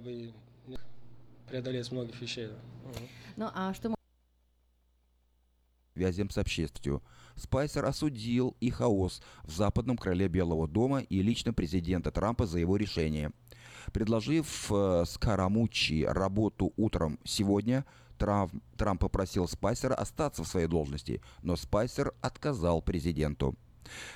бы преодолеть многих вещей. Ну, а что связям с общественностью. Спайсер осудил и хаос в западном крыле Белого дома и лично президента Трампа за его решение. Предложив э, Скарамучи работу утром сегодня, Трамп, Трамп попросил Спайсера остаться в своей должности, но Спайсер отказал президенту.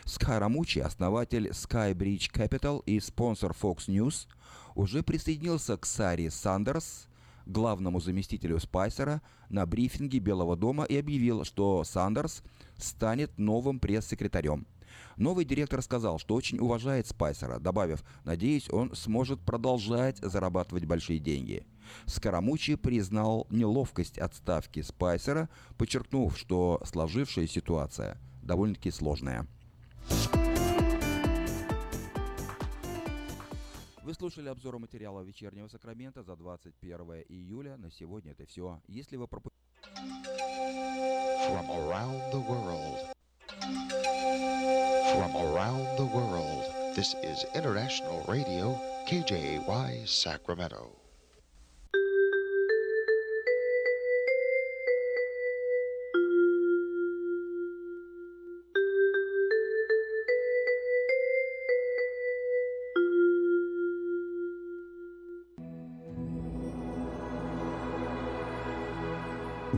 Скарамучи, основатель Skybridge Capital и спонсор Fox News, уже присоединился к Саре Сандерс, главному заместителю Спайсера, на брифинге Белого дома и объявил, что Сандерс станет новым пресс-секретарем. Новый директор сказал, что очень уважает Спайсера, добавив, надеюсь, он сможет продолжать зарабатывать большие деньги. Скоромучи признал неловкость отставки Спайсера, подчеркнув, что сложившаяся ситуация довольно-таки сложная. Вы слушали обзор материала «Вечернего Сакрамента» за 21 июля. На сегодня это все. Если вы пропустили... KJY Sacramento.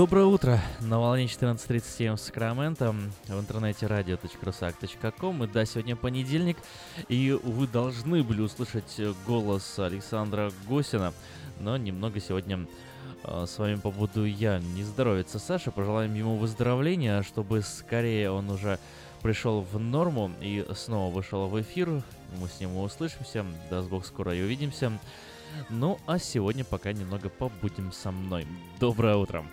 Доброе утро! На волне 14.37 в Сакраменто, в интернете radio.rusak.com. И да, сегодня понедельник, и вы должны были услышать голос Александра Госина, но немного сегодня э, с вами побуду я. Не здоровится Саша, пожелаем ему выздоровления, чтобы скорее он уже пришел в норму и снова вышел в эфир. Мы с ним услышимся. Даст Бог, скоро и увидимся. Ну, а сегодня пока немного побудем со мной. Доброе утро!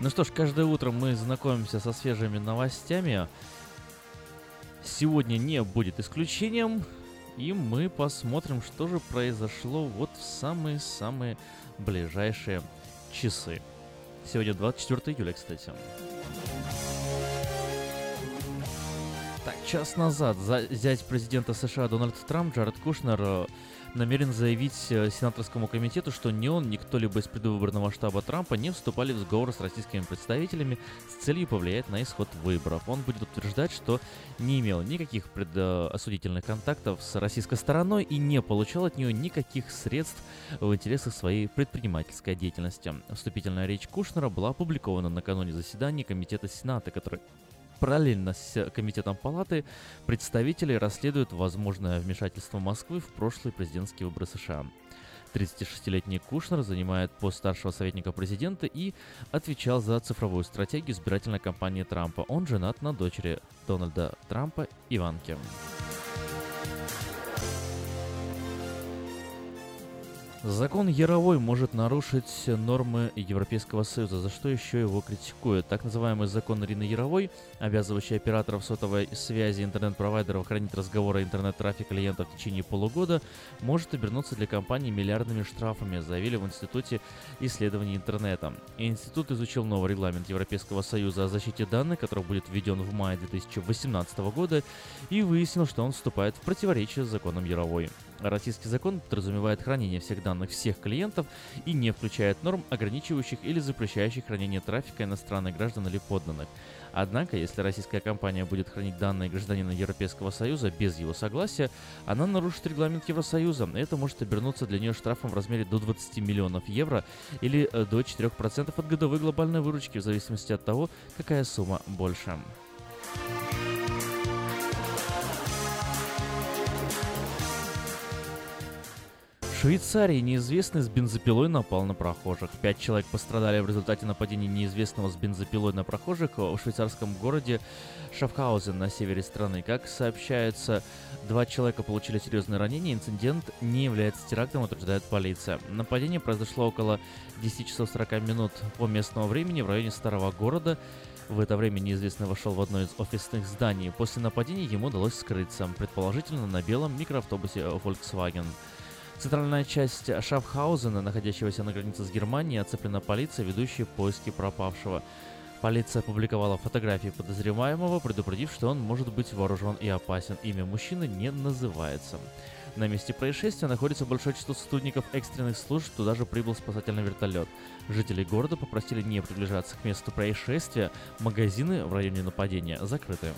Ну что ж, каждое утро мы знакомимся со свежими новостями. Сегодня не будет исключением, и мы посмотрим, что же произошло вот в самые-самые ближайшие часы. Сегодня 24 июля, кстати. Так, час назад зять президента США Дональд Трамп, Джаред Кушнер, э, намерен заявить э, сенаторскому комитету, что ни он, ни кто-либо из предвыборного штаба Трампа не вступали в сговор с российскими представителями с целью повлиять на исход выборов. Он будет утверждать, что не имел никаких предосудительных контактов с российской стороной и не получал от нее никаких средств в интересах своей предпринимательской деятельности. Вступительная речь Кушнера была опубликована накануне заседания Комитета Сената, который Параллельно с Комитетом Палаты представители расследуют возможное вмешательство Москвы в прошлые президентские выборы США. 36-летний Кушнер занимает пост старшего советника президента и отвечал за цифровую стратегию избирательной кампании Трампа. Он женат на дочери Дональда Трампа Иванке. Закон Яровой может нарушить нормы Европейского Союза, за что еще его критикуют. Так называемый закон Ирины Яровой, обязывающий операторов сотовой связи интернет-провайдеров хранить разговоры интернет-трафик клиентов в течение полугода, может обернуться для компаний миллиардными штрафами, заявили в Институте исследований интернета. Институт изучил новый регламент Европейского Союза о защите данных, который будет введен в мае 2018 года, и выяснил, что он вступает в противоречие с законом Яровой. Российский закон подразумевает хранение всех данных всех клиентов и не включает норм, ограничивающих или запрещающих хранение трафика иностранных граждан или подданных. Однако, если российская компания будет хранить данные гражданина Европейского Союза без его согласия, она нарушит регламент Евросоюза. Это может обернуться для нее штрафом в размере до 20 миллионов евро или э, до 4% от годовой глобальной выручки в зависимости от того, какая сумма больше. Швейцарии неизвестный с бензопилой напал на прохожих. Пять человек пострадали в результате нападения неизвестного с бензопилой на прохожих в швейцарском городе Шафхаузен на севере страны. Как сообщается, два человека получили серьезные ранения. Инцидент не является терактом, утверждает полиция. Нападение произошло около 10 часов 40 минут по местному времени в районе старого города. В это время неизвестный вошел в одно из офисных зданий. После нападения ему удалось скрыться, предположительно на белом микроавтобусе Volkswagen. Центральная часть Шафхаузена, находящегося на границе с Германией, оцеплена полицией, ведущей поиски пропавшего. Полиция опубликовала фотографии подозреваемого, предупредив, что он может быть вооружен и опасен. Имя мужчины не называется. На месте происшествия находится большое число сотрудников экстренных служб, туда же прибыл спасательный вертолет. Жители города попросили не приближаться к месту происшествия, магазины в районе нападения закрыты.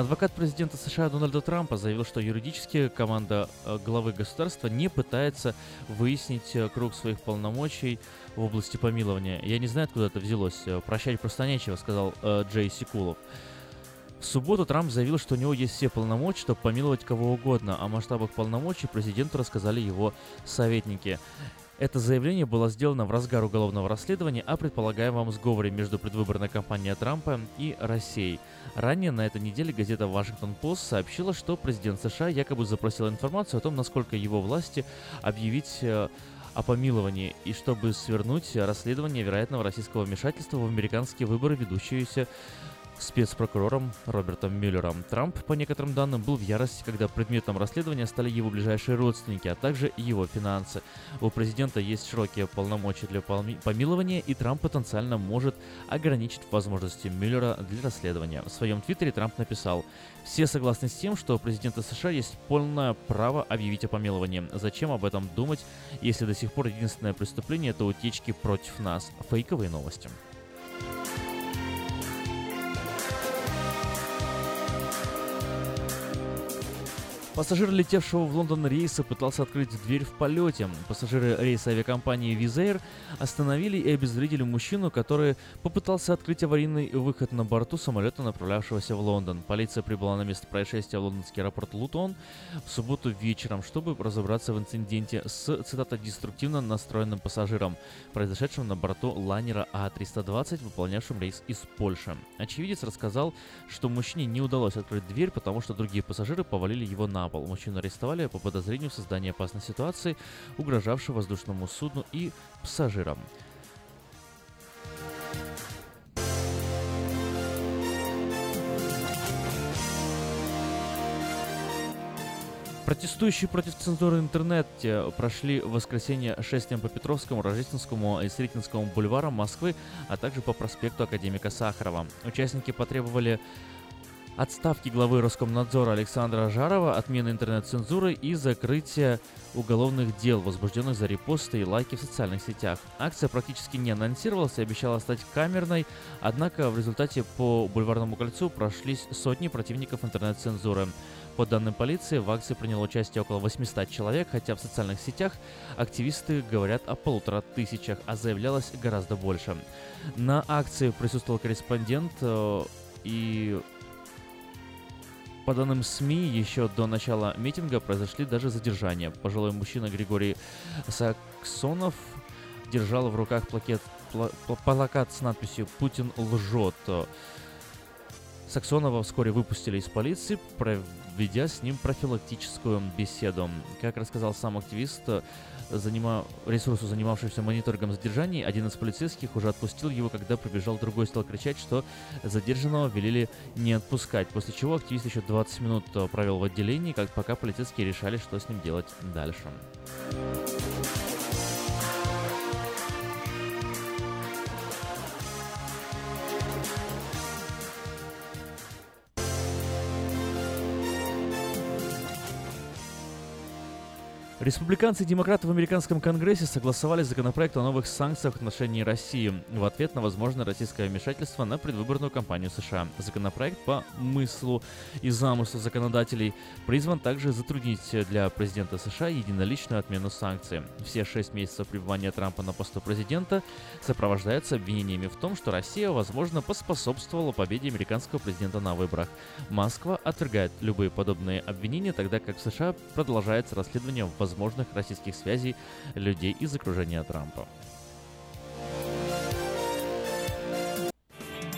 Адвокат президента США Дональда Трампа заявил, что юридически команда э, главы государства не пытается выяснить э, круг своих полномочий в области помилования. Я не знаю, откуда это взялось. Э, Прощать просто нечего, сказал Джей Сикулов. В субботу Трамп заявил, что у него есть все полномочия, чтобы помиловать кого угодно. О масштабах полномочий президенту рассказали его советники. Это заявление было сделано в разгар уголовного расследования о предполагаемом сговоре между предвыборной кампанией Трампа и Россией. Ранее на этой неделе газета Washington Post сообщила, что президент США якобы запросил информацию о том, насколько его власти объявить э, о помиловании и чтобы свернуть расследование вероятного российского вмешательства в американские выборы, ведущиеся спецпрокурором Робертом Мюллером. Трамп, по некоторым данным, был в ярости, когда предметом расследования стали его ближайшие родственники, а также его финансы. У президента есть широкие полномочия для помилования, и Трамп потенциально может ограничить возможности Мюллера для расследования. В своем твиттере Трамп написал «Все согласны с тем, что у президента США есть полное право объявить о помиловании. Зачем об этом думать, если до сих пор единственное преступление — это утечки против нас?» Фейковые новости. Пассажир летевшего в Лондон рейса пытался открыть дверь в полете. Пассажиры рейса авиакомпании Визейр остановили и обезвредили мужчину, который попытался открыть аварийный выход на борту самолета, направлявшегося в Лондон. Полиция прибыла на место происшествия в лондонский аэропорт Лутон в субботу вечером, чтобы разобраться в инциденте с, цитата, деструктивно настроенным пассажиром, произошедшим на борту лайнера А-320, выполнявшим рейс из Польши. Очевидец рассказал, что мужчине не удалось открыть дверь, потому что другие пассажиры повалили его на пол. Мужчину арестовали по подозрению в создании опасной ситуации, угрожавшей воздушному судну и пассажирам. Протестующие против цензуры интернете прошли в воскресенье шествием по Петровскому, Рождественскому и Сретенскому бульварам Москвы, а также по проспекту Академика Сахарова. Участники потребовали отставки главы Роскомнадзора Александра Жарова, отмены интернет-цензуры и закрытия уголовных дел, возбужденных за репосты и лайки в социальных сетях. Акция практически не анонсировалась и обещала стать камерной, однако в результате по Бульварному кольцу прошлись сотни противников интернет-цензуры. По данным полиции, в акции приняло участие около 800 человек, хотя в социальных сетях активисты говорят о полутора тысячах, а заявлялось гораздо больше. На акции присутствовал корреспондент э, и по данным СМИ, еще до начала митинга произошли даже задержания. Пожилой мужчина Григорий Саксонов держал в руках плакет, пла, плакат с надписью «Путин лжет». Саксонова вскоре выпустили из полиции, проведя с ним профилактическую беседу. Как рассказал сам активист, занима... ресурсу, занимавшийся мониторингом задержаний, один из полицейских уже отпустил его, когда прибежал другой, стал кричать, что задержанного велели не отпускать, после чего активист еще 20 минут э, провел в отделении, как пока полицейские решали, что с ним делать дальше. Республиканцы и демократы в американском конгрессе согласовали законопроект о новых санкциях в отношении России в ответ на возможное российское вмешательство на предвыборную кампанию США. Законопроект по мыслу и замыслу законодателей призван также затруднить для президента США единоличную отмену санкций. Все шесть месяцев пребывания Трампа на посту президента сопровождаются обвинениями в том, что Россия, возможно, поспособствовала победе американского президента на выборах. Москва отвергает любые подобные обвинения, тогда как в США продолжается расследование в возможных российских связей людей из окружения Трампа.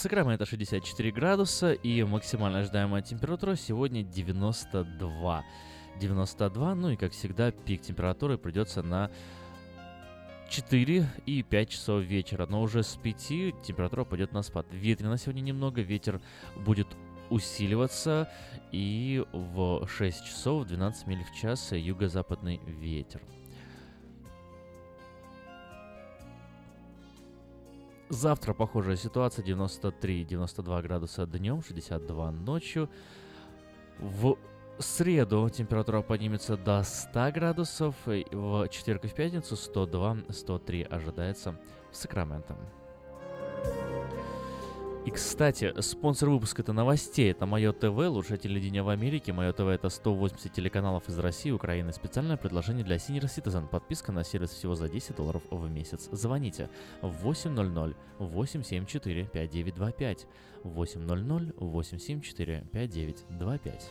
Сакраменто 64 градуса и максимально ожидаемая температура сегодня 92. 92, ну и как всегда пик температуры придется на 4 и 5 часов вечера, но уже с 5 температура пойдет на спад. Ветрено сегодня немного, ветер будет усиливаться и в 6 часов 12 миль в час юго-западный ветер. Завтра похожая ситуация, 93-92 градуса днем, 62 ночью. В среду температура поднимется до 100 градусов, в четверг и в пятницу 102-103 ожидается в Сакраменто. И, кстати, спонсор выпуска это новостей. Это Мое ТВ, лучшее телевидение в Америке. Мое ТВ это 180 телеканалов из России, Украины. Специальное предложение для Senior Citizen. Подписка на сервис всего за 10 долларов в месяц. Звоните 800 874 5925. 800 874 5925.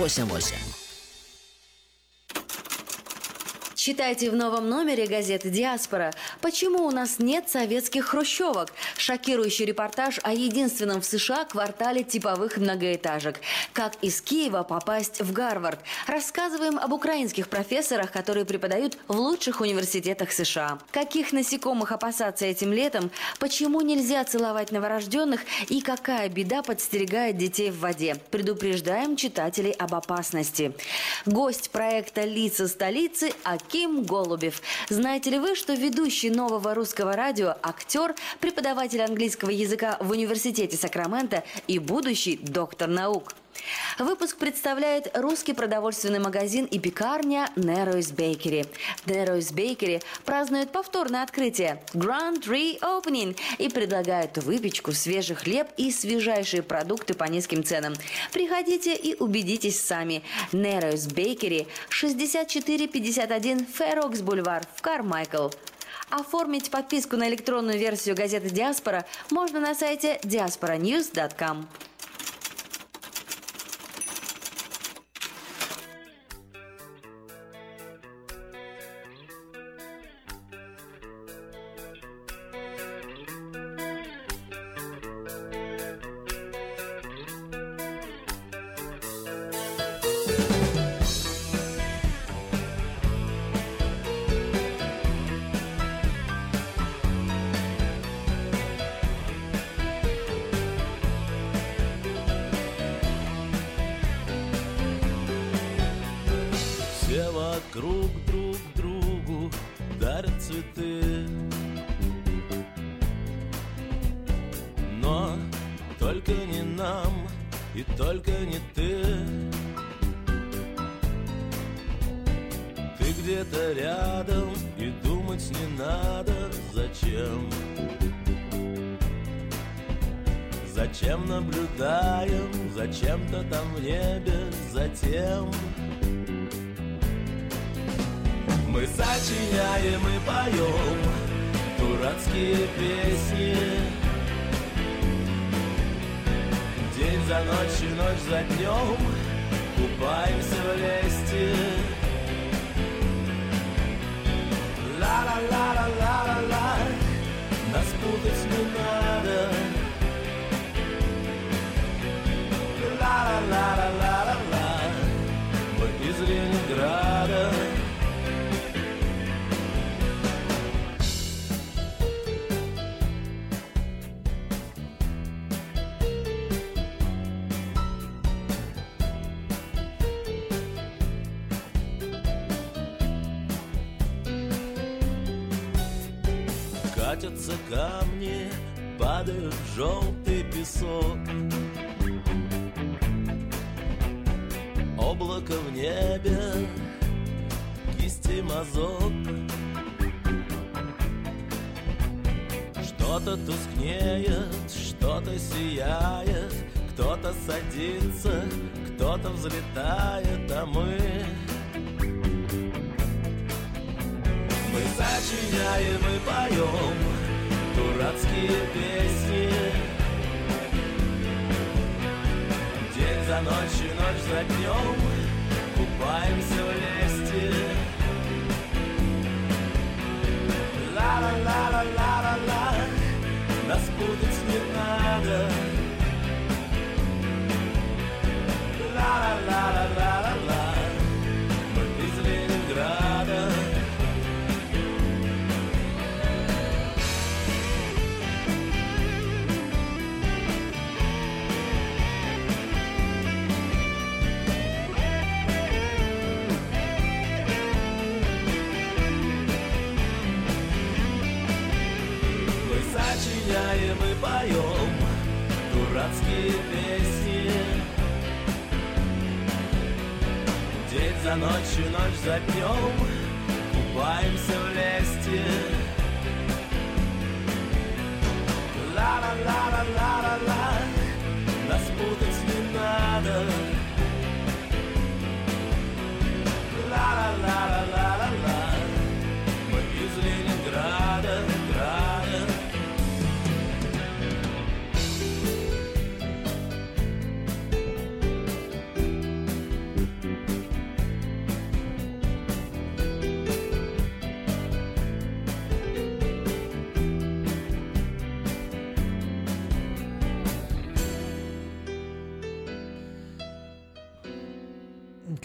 我先我先 Читайте в новом номере газеты «Диаспора» «Почему у нас нет советских хрущевок?» Шокирующий репортаж о единственном в США квартале типовых многоэтажек. Как из Киева попасть в Гарвард. Рассказываем об украинских профессорах, которые преподают в лучших университетах США. Каких насекомых опасаться этим летом? Почему нельзя целовать новорожденных? И какая беда подстерегает детей в воде? Предупреждаем читателей об опасности. Гость проекта «Лица столицы» Аким Голубев. Знаете ли вы, что ведущий нового русского радио, актер, преподаватель английского языка в университете Сакрамента и будущий доктор наук? Выпуск представляет русский продовольственный магазин и пекарня Narrows Bakery. Narrows Bakery празднует повторное открытие Grand Reopening и предлагают выпечку, свежий хлеб и свежайшие продукты по низким ценам. Приходите и убедитесь сами. Narrows Bakery 6451 Fairox Бульвар в Кармайкл. Оформить подписку на электронную версию газеты «Диаспора» можно на сайте diasporanews.com.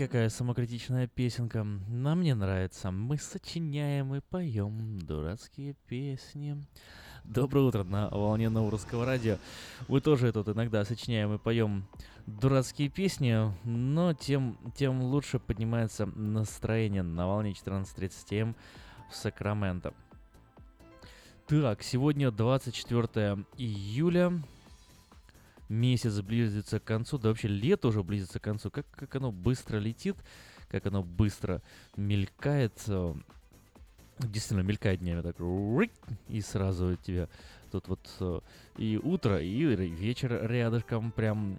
Какая самокритичная песенка. Нам мне нравится. Мы сочиняем и поем дурацкие песни. Доброе утро на волне Новорусского радио. Мы тоже тут иногда сочиняем и поем дурацкие песни, но тем, тем лучше поднимается настроение на волне 14.30 М в Сакраменто. Так, сегодня 24 июля. Месяц близится к концу, да вообще лето уже близится к концу. Как, как оно быстро летит, как оно быстро мелькает. э, Действительно, мелькает днями так. И сразу тебя тут вот э, и утро, и вечер рядышком прям...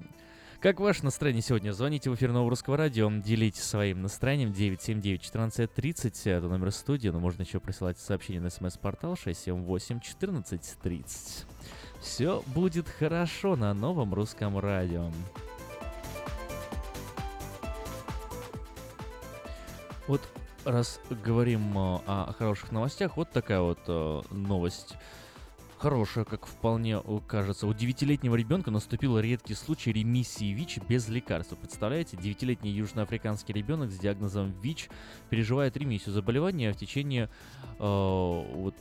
Как ваше настроение сегодня? Звоните в эфир Нового Русского Радио, делитесь своим настроением 979-1430, это номер студии, но можно еще присылать сообщение на смс-портал 678-1430. Все будет хорошо на новом русском радио. Вот раз говорим э, о хороших новостях, вот такая вот э, новость. Хорошая, как вполне э, кажется. У девятилетнего ребенка наступил редкий случай ремиссии ВИЧ без лекарства. Представляете, девятилетний южноафриканский ребенок с диагнозом ВИЧ переживает ремиссию заболевания в течение э, вот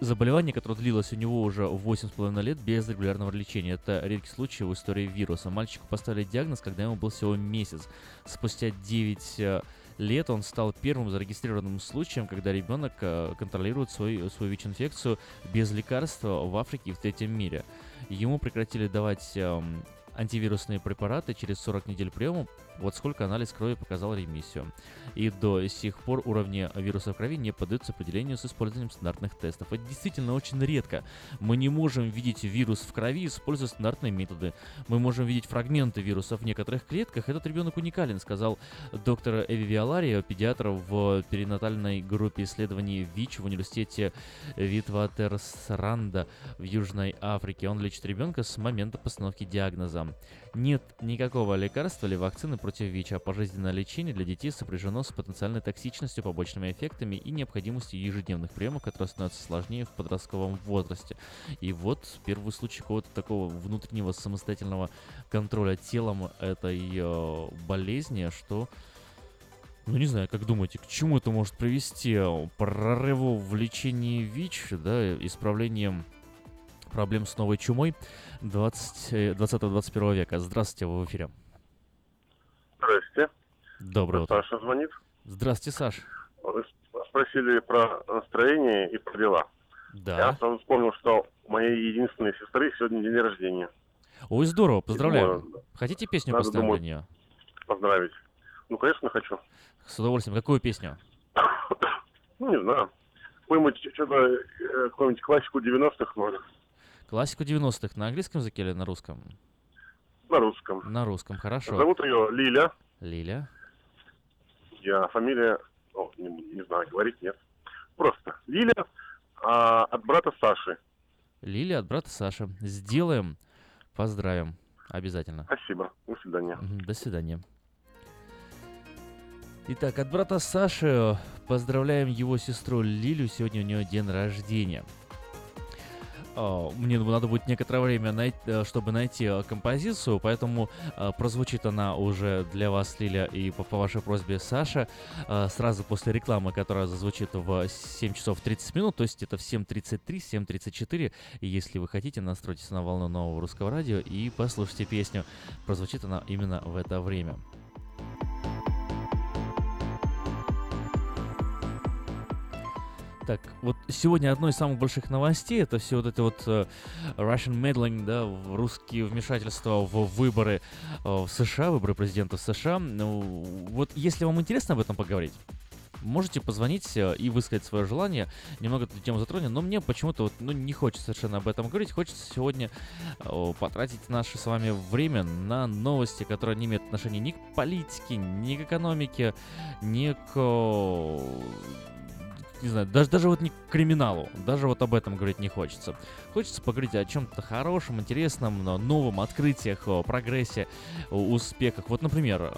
заболевание, которое длилось у него уже 8,5 лет без регулярного лечения. Это редкий случай в истории вируса. Мальчику поставили диагноз, когда ему был всего месяц. Спустя 9 э, лет он стал первым зарегистрированным случаем, когда ребенок э, контролирует свою, свою ВИЧ-инфекцию без лекарства в Африке и в третьем мире. Ему прекратили давать эм, антивирусные препараты через 40 недель приема, вот сколько анализ крови показал ремиссию. И до сих пор уровни вируса в крови не поддаются определению с использованием стандартных тестов. Это действительно очень редко. Мы не можем видеть вирус в крови, используя стандартные методы. Мы можем видеть фрагменты вируса в некоторых клетках. Этот ребенок уникален, сказал доктор Эви Виолари, педиатр в перинатальной группе исследований ВИЧ в университете Витватерсранда в Южной Африке. Он лечит ребенка с момента постановки диагноза. Нет никакого лекарства или вакцины против ВИЧ, а пожизненное лечение для детей сопряжено с потенциальной токсичностью, побочными эффектами и необходимостью ежедневных приемов, которые становятся сложнее в подростковом возрасте. И вот первый случай какого-то такого внутреннего самостоятельного контроля телом этой э, болезни, что ну, не знаю, как думаете, к чему это может привести? Прорыву в лечении ВИЧ, да, исправлением проблем с новой чумой 20-21 века. Здравствуйте, вы в эфире. Здрасте. Доброе утро. Саша звонит. Здравствуйте, Саш. Вы спросили про настроение и про дела. Да. Я сразу вспомнил, что у моей единственной сестры сегодня день рождения. Ой, здорово, поздравляю. Думаю, Хотите песню надо, поставим думаю, для нее? Поздравить. Ну, конечно, хочу. С удовольствием. Какую песню? Ну, не знаю. Какую-нибудь, что-то, э, какую-нибудь классику 90-х, может. Классику 90-х на английском языке или на русском? На русском. На русском, хорошо. Зовут ее Лиля. Лиля. Я фамилия, о, не, не знаю, говорить нет. Просто Лиля а, от брата Саши. Лиля от брата Саши. Сделаем. Поздравим. Обязательно. Спасибо. До свидания. До свидания. Итак, от брата Саши поздравляем его сестру Лилю. Сегодня у нее день рождения. А, Мне надо будет некоторое время, най- э, чтобы найти э, композицию, поэтому э, прозвучит она уже для вас, Лиля, и по, вашей просьбе Саша, сразу после рекламы, которая зазвучит в 7 часов 30 минут, то есть это в 7.33, 7.34. И если вы хотите, настройтесь на волну нового русского радио и послушайте песню. Прозвучит она именно в это время. Так, вот сегодня одно из самых больших новостей это все вот это вот э, Russian meddling, да, русские вмешательства в выборы э, в США, выборы президента США. Ну, вот если вам интересно об этом поговорить, можете позвонить э, и высказать свое желание. Немного эту тему затронем, но мне почему-то вот, ну, не хочется совершенно об этом говорить. Хочется сегодня э, потратить наше с вами время на новости, которые не имеют отношения ни к политике, ни к экономике, ни к не знаю, даже, даже вот не криминалу, даже вот об этом говорить не хочется. Хочется поговорить о чем-то хорошем, интересном, но новом, открытиях, прогрессе, успехах. Вот, например,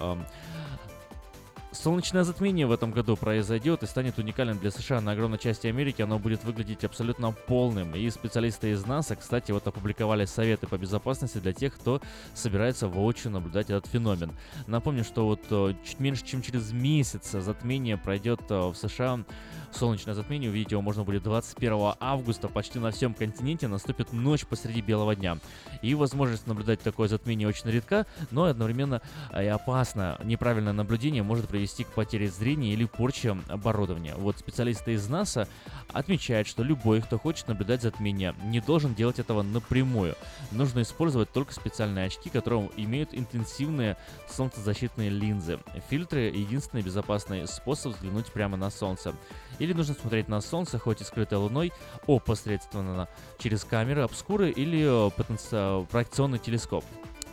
Солнечное затмение в этом году произойдет и станет уникальным для США на огромной части Америки. Оно будет выглядеть абсолютно полным. И специалисты из НАСА, кстати, вот опубликовали советы по безопасности для тех, кто собирается воочию наблюдать этот феномен. Напомню, что вот э, чуть меньше, чем через месяц затмение пройдет э, в США. Солнечное затмение, увидеть его можно будет 21 августа. Почти на всем континенте наступит ночь посреди белого дня. И возможность наблюдать такое затмение очень редка, но одновременно э, и опасно. Неправильное наблюдение может привести к потере зрения или порче оборудования. Вот специалисты из НАСА отмечают, что любой, кто хочет наблюдать затмение, не должен делать этого напрямую. Нужно использовать только специальные очки, которые имеют интенсивные солнцезащитные линзы. Фильтры — единственный безопасный способ взглянуть прямо на солнце. Или нужно смотреть на солнце, хоть и скрытое луной, опосредственно через камеры, обскуры или э, потенци- проекционный телескоп.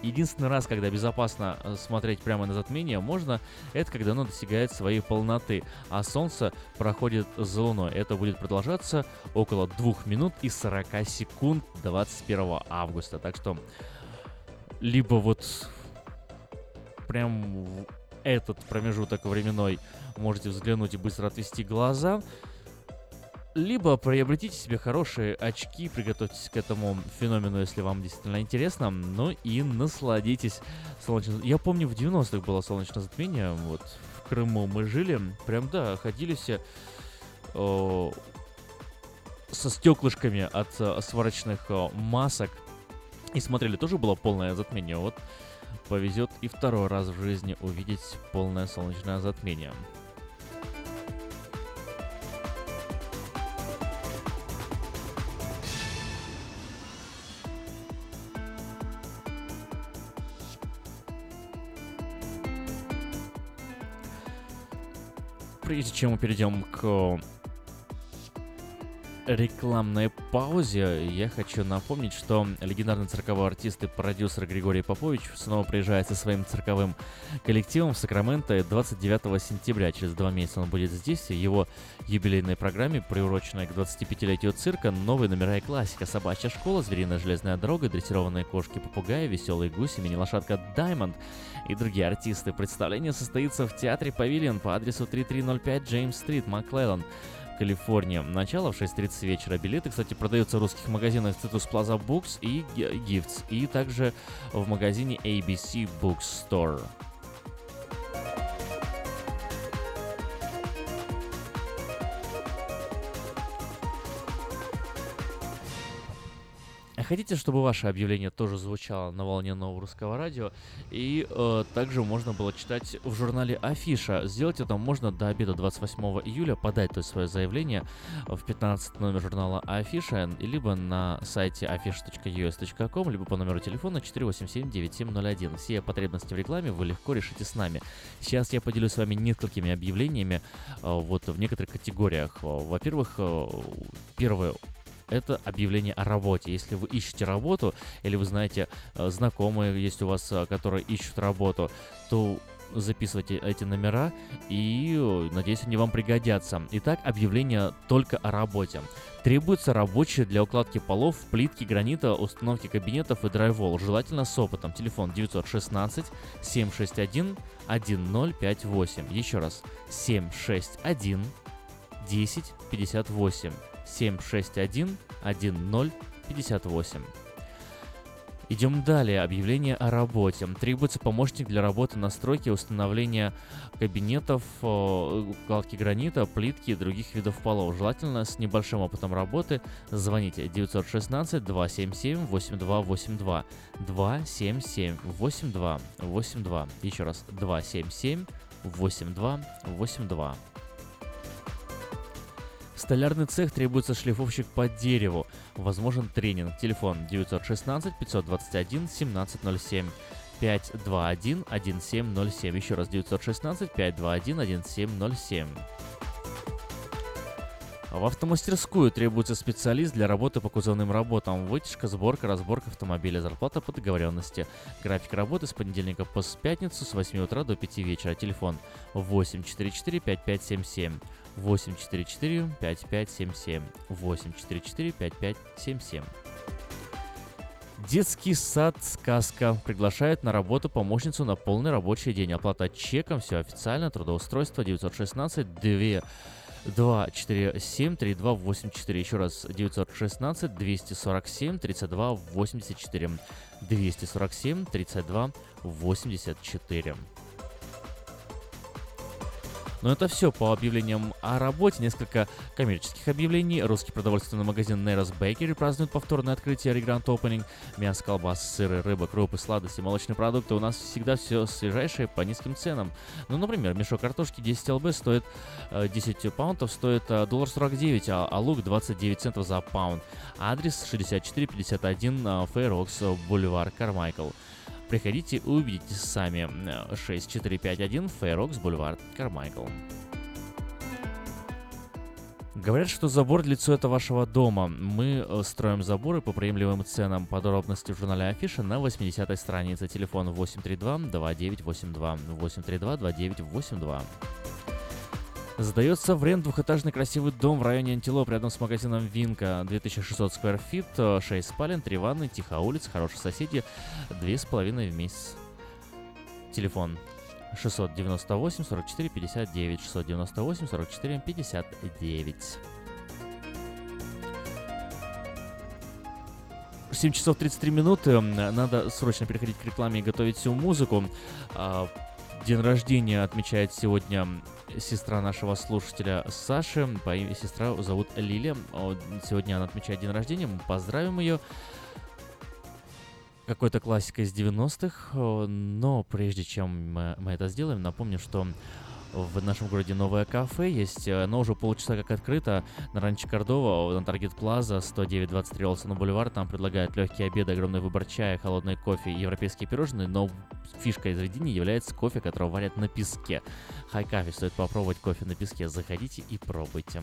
Единственный раз, когда безопасно э, смотреть прямо на затмение можно, это когда оно достигает своей полноты, а Солнце проходит за Луной. Это будет продолжаться около 2 минут и 40 секунд 21 августа. Так что либо вот прям в этот промежуток временной можете взглянуть и быстро отвести глаза, либо приобретите себе хорошие очки, приготовьтесь к этому феномену, если вам действительно интересно, ну и насладитесь солнечным... Я помню, в 90-х было солнечное затмение, вот в Крыму мы жили, прям, да, ходили все о, со стеклышками от э, сварочных э, масок и смотрели, тоже было полное затмение, вот повезет и второй раз в жизни увидеть полное солнечное затмение. Прежде чем мы перейдем к рекламной паузе я хочу напомнить, что легендарный цирковой артист и продюсер Григорий Попович снова приезжает со своим цирковым коллективом в Сакраменто 29 сентября. Через два месяца он будет здесь. В его юбилейной программе, приуроченной к 25-летию цирка, новые номера и классика. Собачья школа, звериная железная дорога, дрессированные кошки-попугаи, веселые гуси, мини-лошадка Даймонд и другие артисты. Представление состоится в театре Павильон по адресу 3305 Джеймс-стрит, Маклеллан. Калифорния. Начало в 6.30 вечера. Билеты, кстати, продаются в русских магазинах Citrus Plaza Books и Gifts, и также в магазине ABC Bookstore. Хотите, чтобы ваше объявление тоже звучало на волне нового русского радио, и э, также можно было читать в журнале Афиша. Сделать это можно до обеда 28 июля, подать то есть свое заявление в 15 номер журнала Афиша, либо на сайте afisha.us.com, либо по номеру телефона 487-9701. Все потребности в рекламе вы легко решите с нами. Сейчас я поделюсь с вами несколькими объявлениями э, вот в некоторых категориях. Во-первых, э, первое это объявление о работе. Если вы ищете работу, или вы знаете, э, знакомые есть у вас, э, которые ищут работу, то записывайте эти номера и, э, надеюсь, они вам пригодятся. Итак, объявление только о работе. Требуется рабочие для укладки полов, плитки гранита, установки кабинетов и драйвол, желательно с опытом. Телефон 916 761 1058. Еще раз, 761 1058. 761 1058. Идем далее. Объявление о работе. Требуется помощник для работы на стройке установления кабинетов, укладки гранита, плитки и других видов полов. Желательно с небольшим опытом работы. Звоните 916 277 8282 277 8282. Еще раз 277 8282. Столярный цех требуется шлифовщик по дереву. Возможен тренинг. Телефон 916 521 1707. 521 1707. Еще раз 916 521 1707. В автомастерскую требуется специалист для работы по кузовным работам. Вытяжка, сборка, разборка автомобиля, зарплата по договоренности. График работы с понедельника по пятницу с 8 утра до 5 вечера. Телефон 844 5577. 844 5577 844 5577. Детский сад «Сказка» приглашает на работу помощницу на полный рабочий день. Оплата чеком, все официально, трудоустройство 916 2 247 3284. Еще раз 916 247 32 84. 247 32 84. Но это все по объявлениям о работе. Несколько коммерческих объявлений. Русский продовольственный магазин Neros Bakery празднует повторное открытие Regrand Opening. Мясо, колбас, сыры, рыба, крупы, сладости, молочные продукты. У нас всегда все свежайшее по низким ценам. Ну, например, мешок картошки 10 лб стоит 10 э, паунтов, стоит э, доллар 49, а, а лук 29 центов за паунд. Адрес 6451 Fair Oaks, бульвар Кармайкл. Приходите и увидите сами. 6451 Фейрокс, бульвар Кармайкл. Говорят, что забор лицо это вашего дома. Мы э, строим заборы по приемлемым ценам. Подробности в журнале Афиша на 80-й странице. Телефон 832-2982. 832-2982. Сдается в rent двухэтажный красивый дом в районе Antelope рядом с магазином WinCo. 2600 square feet, 6 спален, 3 ванны, тихая улица, хорошие соседи, 2,5 в месяц. Телефон 698 44 59 698 44 59. 7 часов 33 минуты. Надо срочно переходить к рекламе и готовить всю музыку. День рождения отмечает сегодня сестра нашего слушателя Саши. По имени сестра зовут Лилия. Сегодня она отмечает день рождения. Мы поздравим ее. какой-то классикой из 90-х, но прежде чем мы это сделаем, напомню, что в нашем городе новое кафе есть, оно уже полчаса как открыто на Ранче Кордова, на Таргет Плаза, 109-23 Олсона Бульвар. Там предлагают легкие обеды, огромный выбор чая, холодный кофе европейские пирожные, но фишкой заведения является кофе, которого варят на песке. Хай кафе, стоит попробовать кофе на песке. Заходите и пробуйте.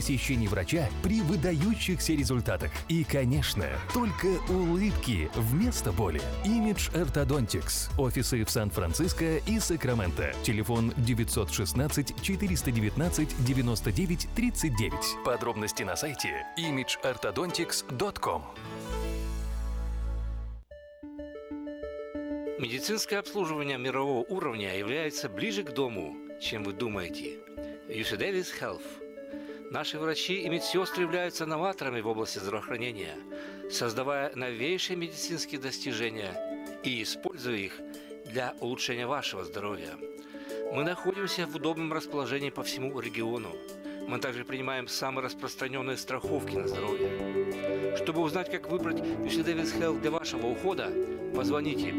посещений врача при выдающихся результатах. И, конечно, только улыбки вместо боли. Image Orthodontics. Офисы в Сан-Франциско и Сакраменто. Телефон 916 419 99 39. Подробности на сайте imageorthodontics.com. Медицинское обслуживание мирового уровня является ближе к дому, чем вы думаете. UC Davis Health. Наши врачи и медсестры являются новаторами в области здравоохранения, создавая новейшие медицинские достижения и используя их для улучшения вашего здоровья. Мы находимся в удобном расположении по всему региону. Мы также принимаем самые распространенные страховки на здоровье. Чтобы узнать, как выбрать UC Davis Health для вашего ухода, позвоните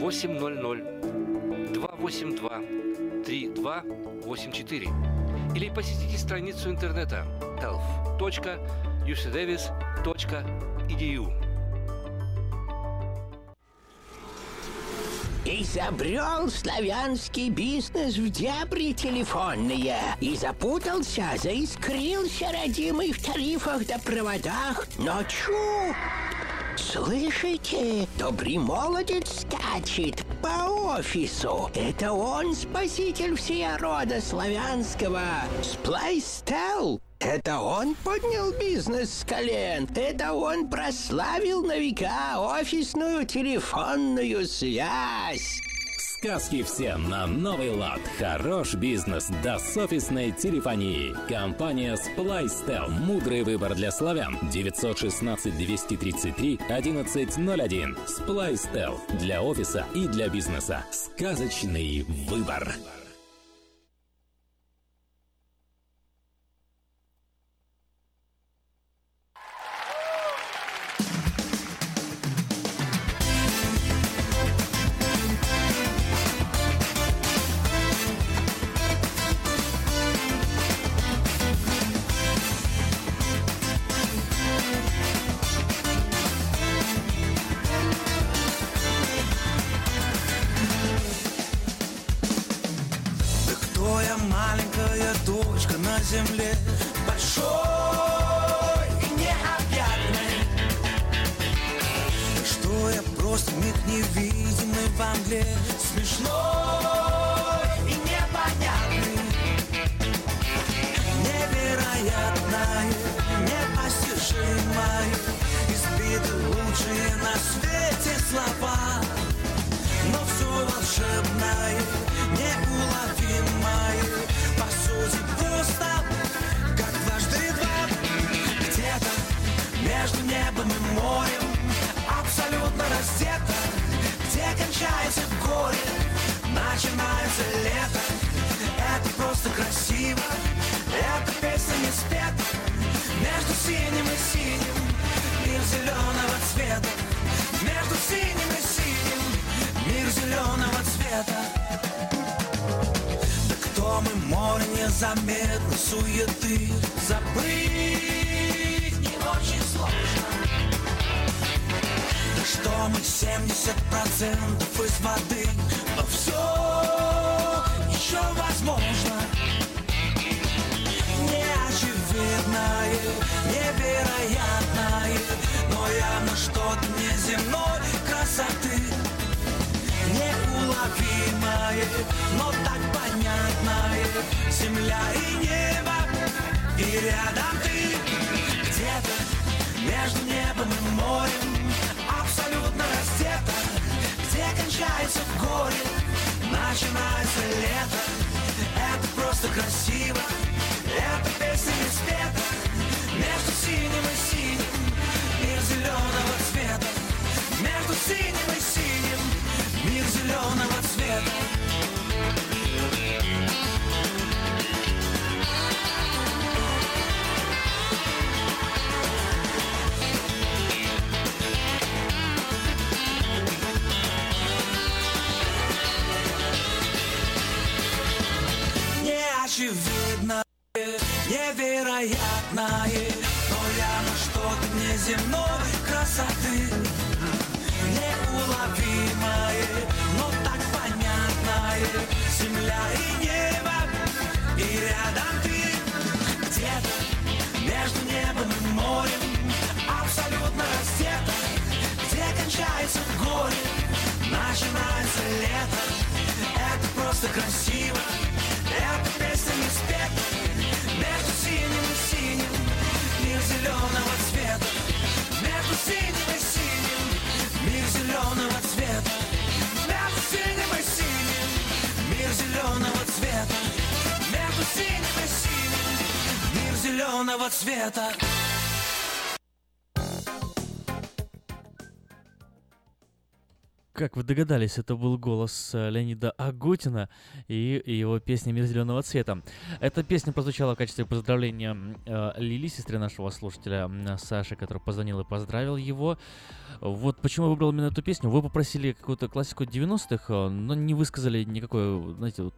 800 282 3284 или посетите страницу интернета health.ucdavis.edu. Изобрел славянский бизнес в дебри телефонные и запутался, заискрился родимый в тарифах да проводах. Но чу! Слышите? Добрый молодец скачет по офису. Это он спаситель всея рода славянского. Сплайстел. Это он поднял бизнес с колен. Это он прославил на века офисную телефонную связь. Сказки все на новый лад. Хорош бизнес до с офисной телефонии. Компания Splystel. Мудрый выбор для славян. 916-233-1101. Splystel. Для офиса и для бизнеса. Сказочный выбор. Земле Большой и необъятный Что я просто миг невидимый во мгле Смешной морем Абсолютно раздета Где кончается горе? Начинается лето. Это просто красиво. Эта песня не спета. Между синим и синим Мир зеленого цвета. Между синим и синим Мир зеленого цвета. Да кто мы, море незаметно суеты Забыть не очень сложно что мы, 70% из воды? Но все еще возможно. Неочевидное, невероятное Но явно что-то неземной красоты. Неуловимое, но так понятное. Земля и небо, и рядом ты. Где-то между небом и морем Кончается горе, начинается лето. Это просто красиво. Это песня не спета Между синим и синим. Мир зеленого цвета. Между синим и синим. Мир зеленого цвета Неочевидное, невероятное. Но явно что-то неземной красоты Неуловимое, но так понятное. Земля и небо, и рядом ты. Где-то между небом и морем Абсолютно раздета Где кончается горе, начинается лето. Это просто красиво зеленого цвета Как вы догадались, это был голос э, Леонида Агутина и, его песня «Мир зеленого цвета». Эта песня прозвучала в качестве поздравления э, Лили, сестре нашего слушателя Саши, который позвонил и поздравил его. Вот почему я выбрал именно эту песню. Вы попросили какую-то классику 90-х, э, но не высказали никакой, знаете,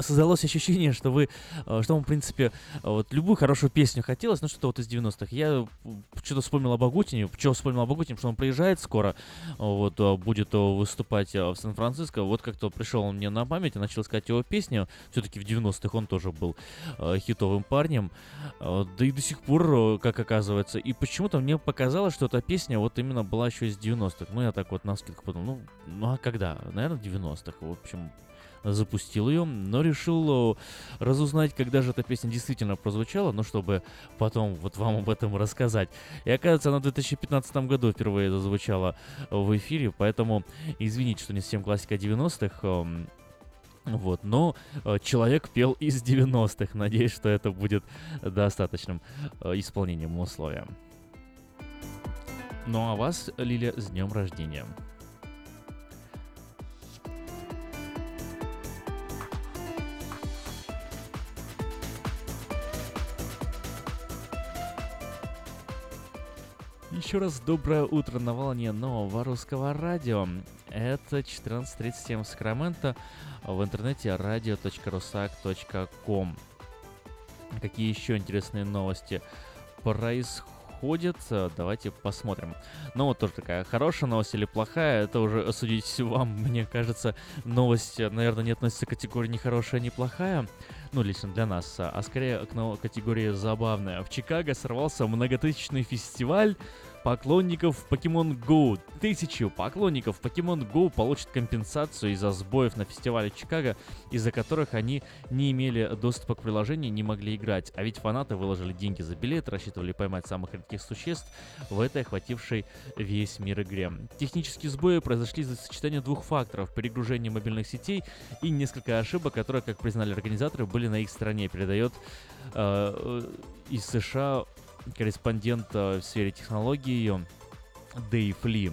создалось ощущение, что вы, э, что вам, в принципе, э, вот любую хорошую песню хотелось, ну что-то вот из 90-х. Я что-то вспомнил об Агутине, что вспомнил об Агутине, что он приезжает скоро, вот, э, будет э, выступать э, в Сан-Франциско. Вот как-то пришел он мне на память и начал искать его песни. Все-таки в 90-х он тоже был э, хитовым парнем. Э, да и до сих пор, э, как оказывается. И почему-то мне показалось, что эта песня вот именно была еще из 90-х. Ну, я так вот на скидку подумал, ну, ну а когда? Наверное, 90-х. В общем, запустил ее, но решил э, разузнать, когда же эта песня действительно прозвучала, ну, чтобы потом вот вам об этом рассказать. И оказывается, она в 2015 году впервые зазвучала в эфире, поэтому извините, что не совсем классика 90-х, эм, вот, но э, человек пел из 90-х. Надеюсь, что это будет достаточным э, исполнением условия. Ну а вас, Лилия, с днем рождения. Еще раз доброе утро на волне нового русского радио. Это 14.37 в Сакраменто в интернете radio.rusak.com. Какие еще интересные новости происходят? Давайте посмотрим. Ну вот тоже такая хорошая новость или плохая, это уже судить вам. Мне кажется, новость, наверное, не относится к категории ни хорошая, ни плохая ну, лично для нас, а скорее к категории забавная. В Чикаго сорвался многотысячный фестиваль поклонников Pokemon Go. Тысячу поклонников Pokemon Go получат компенсацию из-за сбоев на фестивале Чикаго, из-за которых они не имели доступа к приложению и не могли играть. А ведь фанаты выложили деньги за билет, рассчитывали поймать самых редких существ в этой охватившей весь мир игре. Технические сбои произошли из-за сочетания двух факторов – перегружения мобильных сетей и несколько ошибок, которые, как признали организаторы, были на их стороне, передает э, из США корреспондент э, в сфере технологий Дэйв Ли.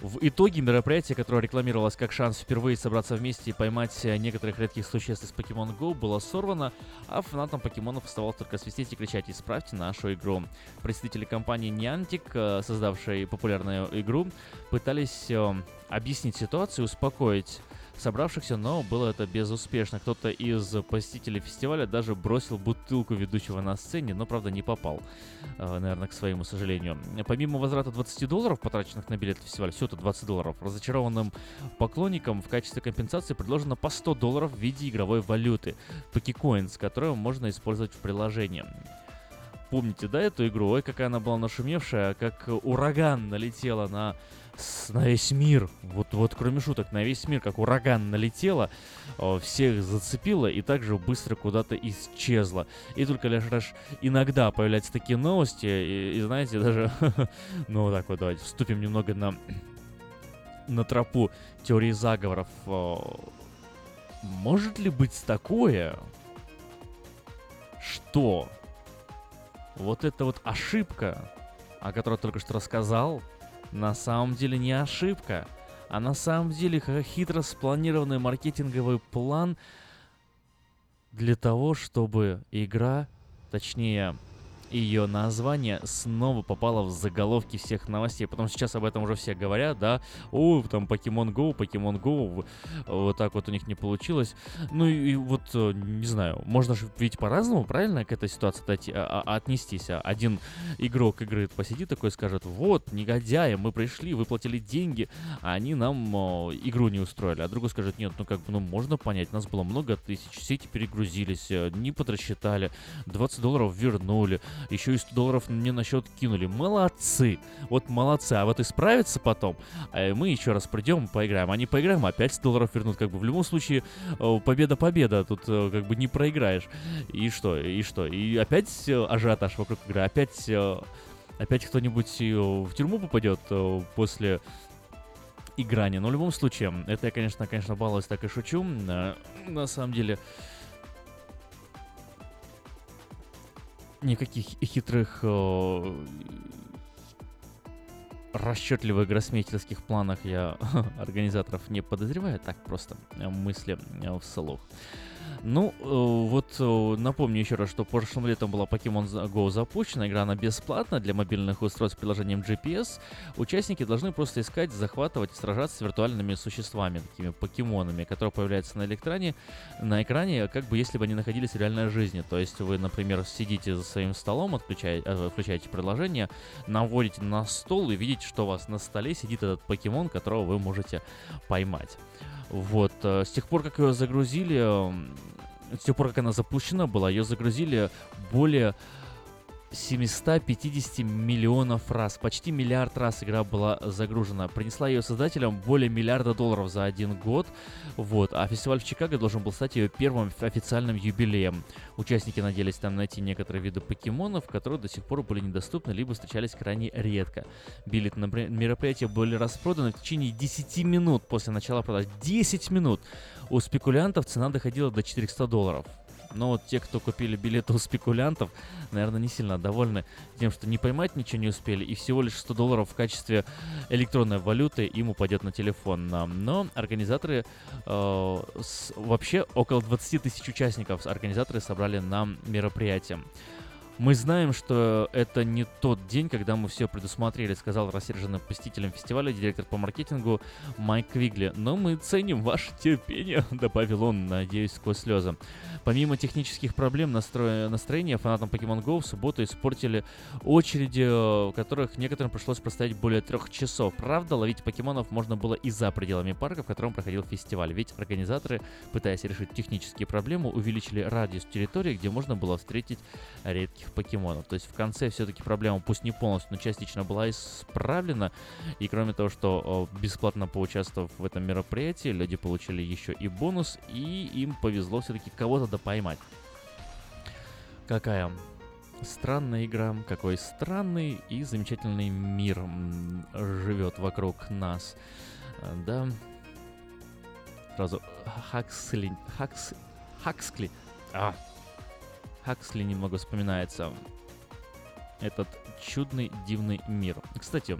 В итоге мероприятие, которое рекламировалось как шанс впервые собраться вместе и поймать э, некоторых редких существ из Pokemon Go, было сорвано, а фанатам покемонов оставалось только свистеть и кричать «Исправьте нашу игру». Представители компании Niantic, э, создавшей популярную игру, пытались э, объяснить ситуацию, успокоить собравшихся, но было это безуспешно. Кто-то из посетителей фестиваля даже бросил бутылку ведущего на сцене, но, правда, не попал, э, наверное, к своему сожалению. Помимо возврата 20 долларов, потраченных на билет фестиваля, все это 20 долларов, разочарованным поклонникам в качестве компенсации предложено по 100 долларов в виде игровой валюты, Покикоинс, которую можно использовать в приложении. Помните, да, эту игру? Ой, какая она была нашумевшая, как ураган налетела на на весь мир. Вот, вот кроме шуток, на весь мир, как ураган налетела, э, всех зацепила и также быстро куда-то исчезла. И только лишь раз иногда появляются такие новости, и, и знаете, даже, ну вот так вот, давайте вступим немного на, на тропу теории заговоров. Э, Может ли быть такое, что вот эта вот ошибка, о которой только что рассказал, на самом деле не ошибка, а на самом деле хитро спланированный маркетинговый план для того, чтобы игра, точнее ее название снова попало в заголовки всех новостей. Потому что сейчас об этом уже все говорят, да. О, там Pokemon Go, Pokemon Go, вот так вот у них не получилось. Ну и, и вот, э, не знаю, можно же ведь по-разному, правильно, к этой ситуации дойти- а- отнестись. А Один игрок игры посидит такой и скажет, вот, негодяи, мы пришли, выплатили деньги, а они нам э, игру не устроили. А другой скажет, нет, ну как бы, ну можно понять, нас было много тысяч, сети перегрузились, э, не подрасчитали, 20 долларов вернули, еще и 100 долларов мне на счет кинули. Молодцы! Вот молодцы. А вот исправиться потом, а мы еще раз придем, поиграем. А не поиграем, опять 100 долларов вернут. Как бы в любом случае э, победа-победа. Тут э, как бы не проиграешь. И что? И что? И опять э, ажиотаж вокруг игры. Опять, э, опять кто-нибудь э, в тюрьму попадет э, после играния. Но в любом случае, это я, конечно, конечно, балуюсь, так и шучу. Э, На самом деле, никаких хитрых э, расчетливых гроссмейстерских планах я организаторов не подозреваю, так просто мысли э, вслух. Ну, э, вот э, напомню еще раз, что прошлым летом была Pokemon Go запущена, игра она бесплатна для мобильных устройств с приложением GPS. Участники должны просто искать, захватывать и сражаться с виртуальными существами, такими покемонами, которые появляются на экране, на экране, как бы если бы они находились в реальной жизни. То есть вы, например, сидите за своим столом, отключаете, э, включаете приложение, наводите на стол и видите, что у вас на столе сидит этот покемон, которого вы можете поймать. Вот, с тех пор, как ее загрузили, с тех пор, как она запущена была, ее загрузили более 750 миллионов раз. Почти миллиард раз игра была загружена. Принесла ее создателям более миллиарда долларов за один год. Вот. А фестиваль в Чикаго должен был стать ее первым официальным юбилеем. Участники надеялись там найти некоторые виды покемонов, которые до сих пор были недоступны, либо встречались крайне редко. Билеты на мероприятие были распроданы в течение 10 минут после начала продаж. 10 минут! У спекулянтов цена доходила до 400 долларов. Но вот те, кто купили билеты у спекулянтов, наверное, не сильно довольны тем, что не поймать ничего не успели, и всего лишь 100 долларов в качестве электронной валюты им упадет на телефон. А, Но организаторы, э, с- вообще около 20 тысяч участников организаторы собрали на мероприятие. Мы знаем, что это не тот день, когда мы все предусмотрели, сказал рассерженным посетителям фестиваля директор по маркетингу Майк Квигли. Но мы ценим ваше терпение, добавил он, надеюсь, сквозь слезы. Помимо технических проблем настроя, настроения, фанатам Pokemon Go в субботу испортили очереди, э, в которых некоторым пришлось простоять более трех часов. Правда, ловить покемонов можно было и за пределами парка, в котором проходил фестиваль. Ведь организаторы, пытаясь решить технические проблемы, увеличили радиус территории, где можно было встретить редких покемонов. То есть в конце все-таки проблема, пусть не полностью, но частично была исправлена. И кроме того, что бесплатно поучаствовав в этом мероприятии, люди получили еще и бонус, и им повезло все-таки кого-то допоймать. Какая странная игра, какой странный и замечательный мир живет вокруг нас. Да. Сразу Хаксли... Хакс... Хаксли... А, Хаксли немного вспоминается. этот чудный, дивный мир. Кстати,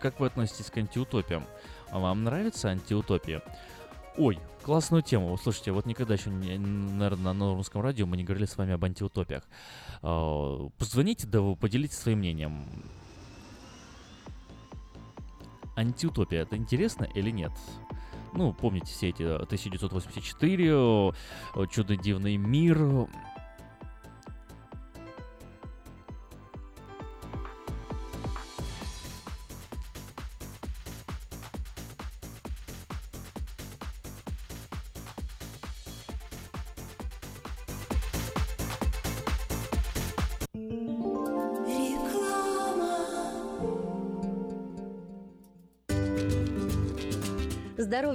как вы относитесь к антиутопиям? Вам нравится антиутопия? Ой, классную тему. Слушайте, вот никогда еще, наверное, на русском радио мы не говорили с вами об антиутопиях. А, Позвоните, да вы поделитесь своим мнением. Антиутопия, это интересно или нет? Ну, помните все эти э, 1984, э, Чудный дивный мир.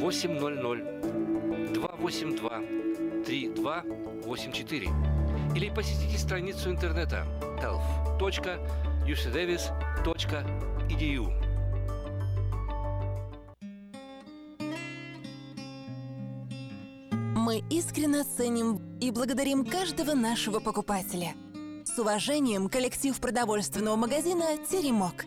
800 282 3284 или посетите страницу интернета health.ucdavis.edu. Мы искренне ценим и благодарим каждого нашего покупателя. С уважением, коллектив продовольственного магазина «Теремок».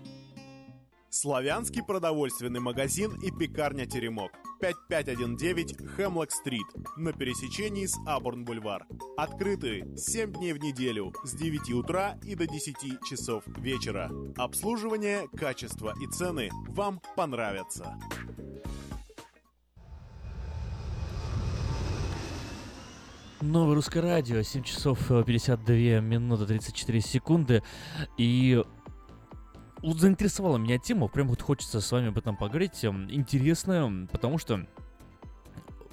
Славянский продовольственный магазин и пекарня «Теремок». 5519 Хемлок-стрит на пересечении с Абурн-бульвар. Открыты 7 дней в неделю с 9 утра и до 10 часов вечера. Обслуживание, качество и цены вам понравятся. Новое русское радио, 7 часов э, 52 минуты 34 секунды. И вот заинтересовала меня тема, прям вот хочется с вами об этом поговорить. Эм, Интересная, потому что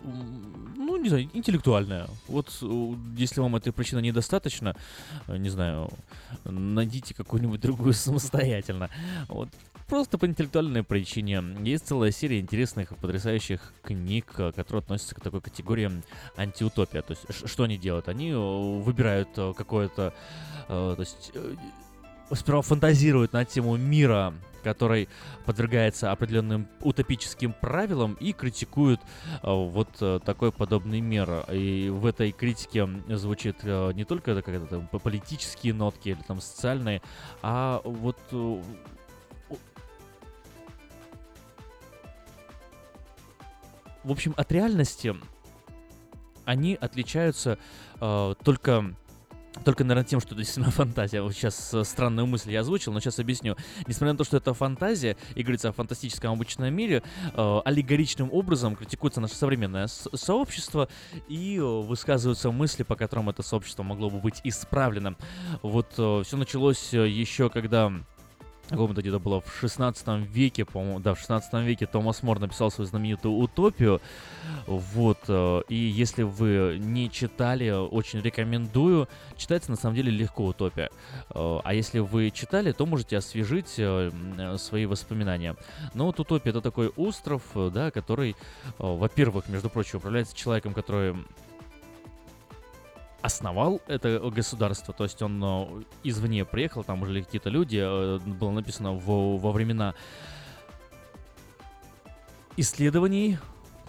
ну, не знаю, интеллектуальная. Вот э, если вам этой причины недостаточно, э, не знаю, найдите какую-нибудь другую самостоятельно. Вот просто по интеллектуальной причине. Есть целая серия интересных, потрясающих книг, э, которые относятся к такой категории антиутопия. То есть, что они делают? Они выбирают какое-то, то есть, сперва фантазирует на тему мира, который подвергается определенным утопическим правилам и критикует э, вот э, такой подобный мир. И в этой критике звучит э, не только как-то там политические нотки или там социальные, а вот в общем, от реальности они отличаются э, только только, наверное, тем, что это действительно фантазия. Вот сейчас э, странную мысль я озвучил, но сейчас объясню. Несмотря на то, что это фантазия и говорится о фантастическом обычном мире, э, аллегоричным образом критикуется наше современное сообщество и э, высказываются мысли, по которым это сообщество могло бы быть исправлено. Вот э, все началось э, еще когда каком-то где-то было в 16 веке, по-моему, да, в 16 веке Томас Мор написал свою знаменитую «Утопию». Вот, э, и если вы не читали, очень рекомендую. Читается, на самом деле, легко «Утопия». Э, а если вы читали, то можете освежить э, свои воспоминания. Но вот «Утопия» — это такой остров, да, который, во-первых, между прочим, управляется человеком, который основал это государство, то есть он э, извне приехал, там уже какие-то люди, э, было написано в, во времена исследований,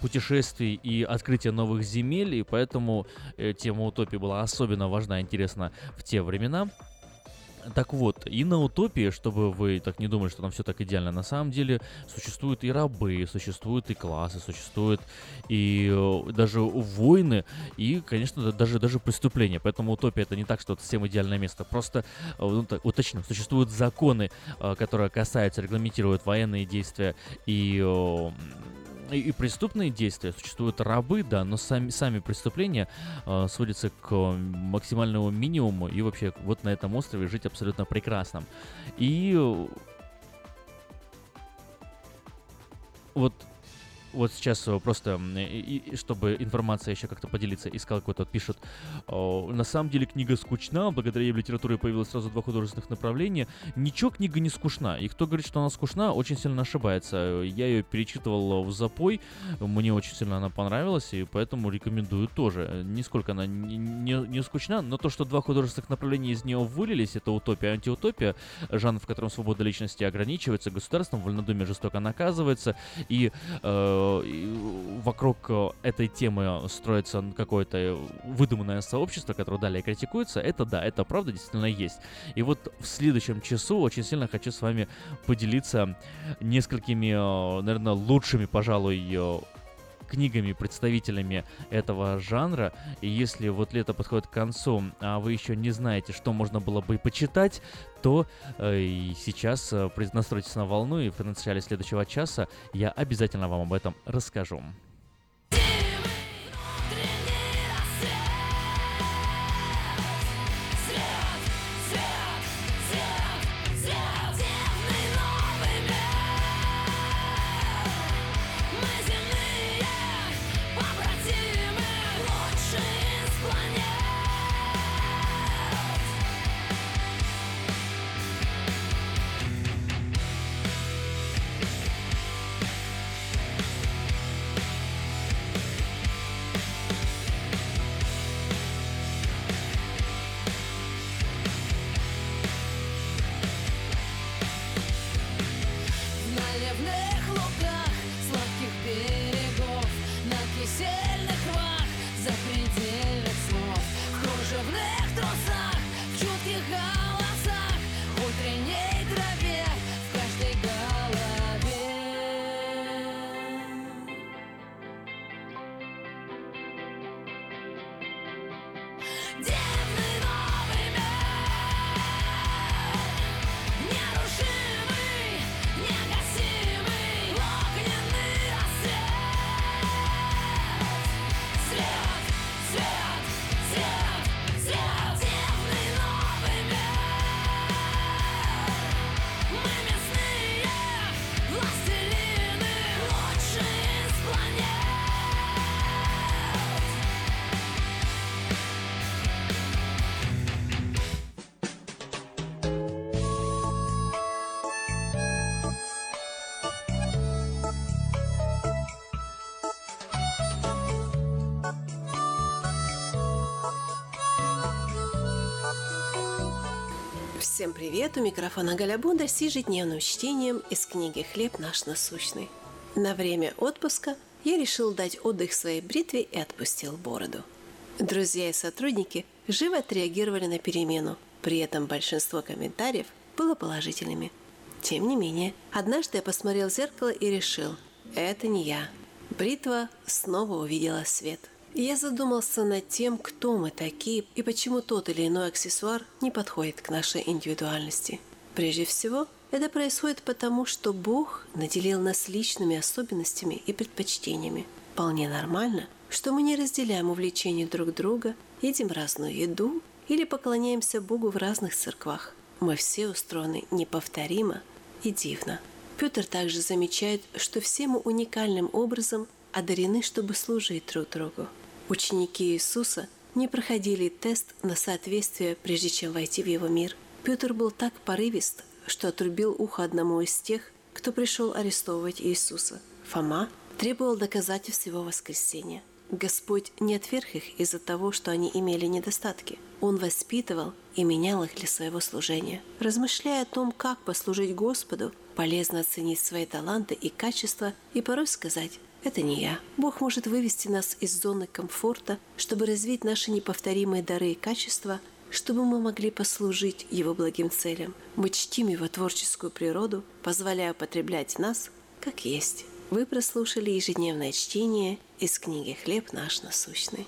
путешествий и открытия новых земель, и поэтому э, тема утопии была особенно важна и интересна в те времена. Так вот, и на утопии, чтобы вы так не думали, что там все так идеально, на самом деле существуют и рабы, существуют и классы, существуют и э, даже войны, и, конечно, даже, даже преступления. Поэтому утопия это не так, что это всем идеальное место. Просто, э, ну, так, уточню, существуют законы, э, которые касаются, регламентируют военные действия и и преступные действия, существуют рабы, да, но сами, сами преступления э, сводятся к максимальному минимуму, и вообще вот на этом острове жить абсолютно прекрасно. И вот вот сейчас э, просто, и, и, чтобы информация еще как-то поделиться, искал какой-то, пишут, на самом деле книга скучна, благодаря ей в литературе появилось сразу два художественных направления. Ничего книга не скучна, и кто говорит, что она скучна, очень сильно ошибается. Я ее перечитывал в запой, мне очень сильно она понравилась, и поэтому рекомендую тоже. Нисколько она не, не, не скучна, но то, что два художественных направления из нее вылились, это утопия, антиутопия, жанр, в котором свобода личности ограничивается государством, вольнодумие жестоко наказывается, и э, вокруг э, этой темы строится какое-то выдуманное сообщество, которое далее критикуется, это да, это правда действительно есть. И вот в следующем часу очень сильно хочу с вами поделиться несколькими, э, наверное, лучшими, пожалуй, э, книгами, представителями этого жанра. И если вот лето подходит к концу, а вы еще не знаете, что можно было бы почитать, то э, сейчас э, настройтесь на волну, и в начале следующего часа я обязательно вам об этом расскажу. Привет! У микрофона Галя Бондарь с ежедневным чтением из книги «Хлеб наш насущный». На время отпуска я решил дать отдых своей бритве и отпустил бороду. Друзья и сотрудники живо отреагировали на перемену, при этом большинство комментариев было положительными. Тем не менее, однажды я посмотрел в зеркало и решил – это не я. Бритва снова увидела свет. Я задумался над тем, кто мы такие и почему тот или иной аксессуар не подходит к нашей индивидуальности. Прежде всего, это происходит потому, что Бог наделил нас личными особенностями и предпочтениями. Вполне нормально, что мы не разделяем увлечения друг друга, едим разную еду или поклоняемся Богу в разных церквах. Мы все устроены неповторимо и дивно. Петр также замечает, что все мы уникальным образом одарены, чтобы служить друг другу. Ученики Иисуса не проходили тест на соответствие, прежде чем войти в его мир. Петр был так порывист, что отрубил ухо одному из тех, кто пришел арестовывать Иисуса. Фома требовал доказательств его воскресения. Господь не отверг их из-за того, что они имели недостатки. Он воспитывал и менял их для своего служения. Размышляя о том, как послужить Господу, полезно оценить свои таланты и качества и порой сказать это не я. Бог может вывести нас из зоны комфорта, чтобы развить наши неповторимые дары и качества, чтобы мы могли послужить Его благим целям. Мы чтим Его творческую природу, позволяя употреблять нас, как есть. Вы прослушали ежедневное чтение из книги «Хлеб наш насущный».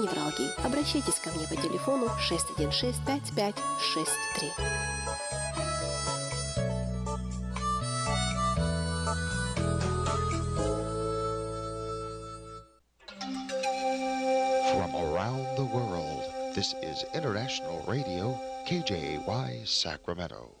невралгии. Обращайтесь ко мне по телефону 616 5563. From around the world, this is International Radio, KJY Sacramento.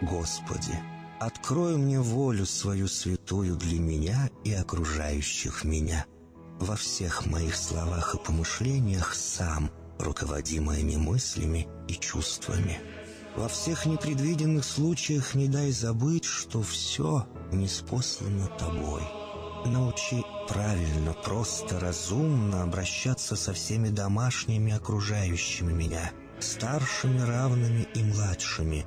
Господи, открой мне волю свою святую для меня и окружающих меня. Во всех моих словах и помышлениях сам, руководи моими мыслями и чувствами. Во всех непредвиденных случаях не дай забыть, что все неспослано тобой. Научи правильно, просто, разумно обращаться со всеми домашними окружающими меня, старшими, равными и младшими,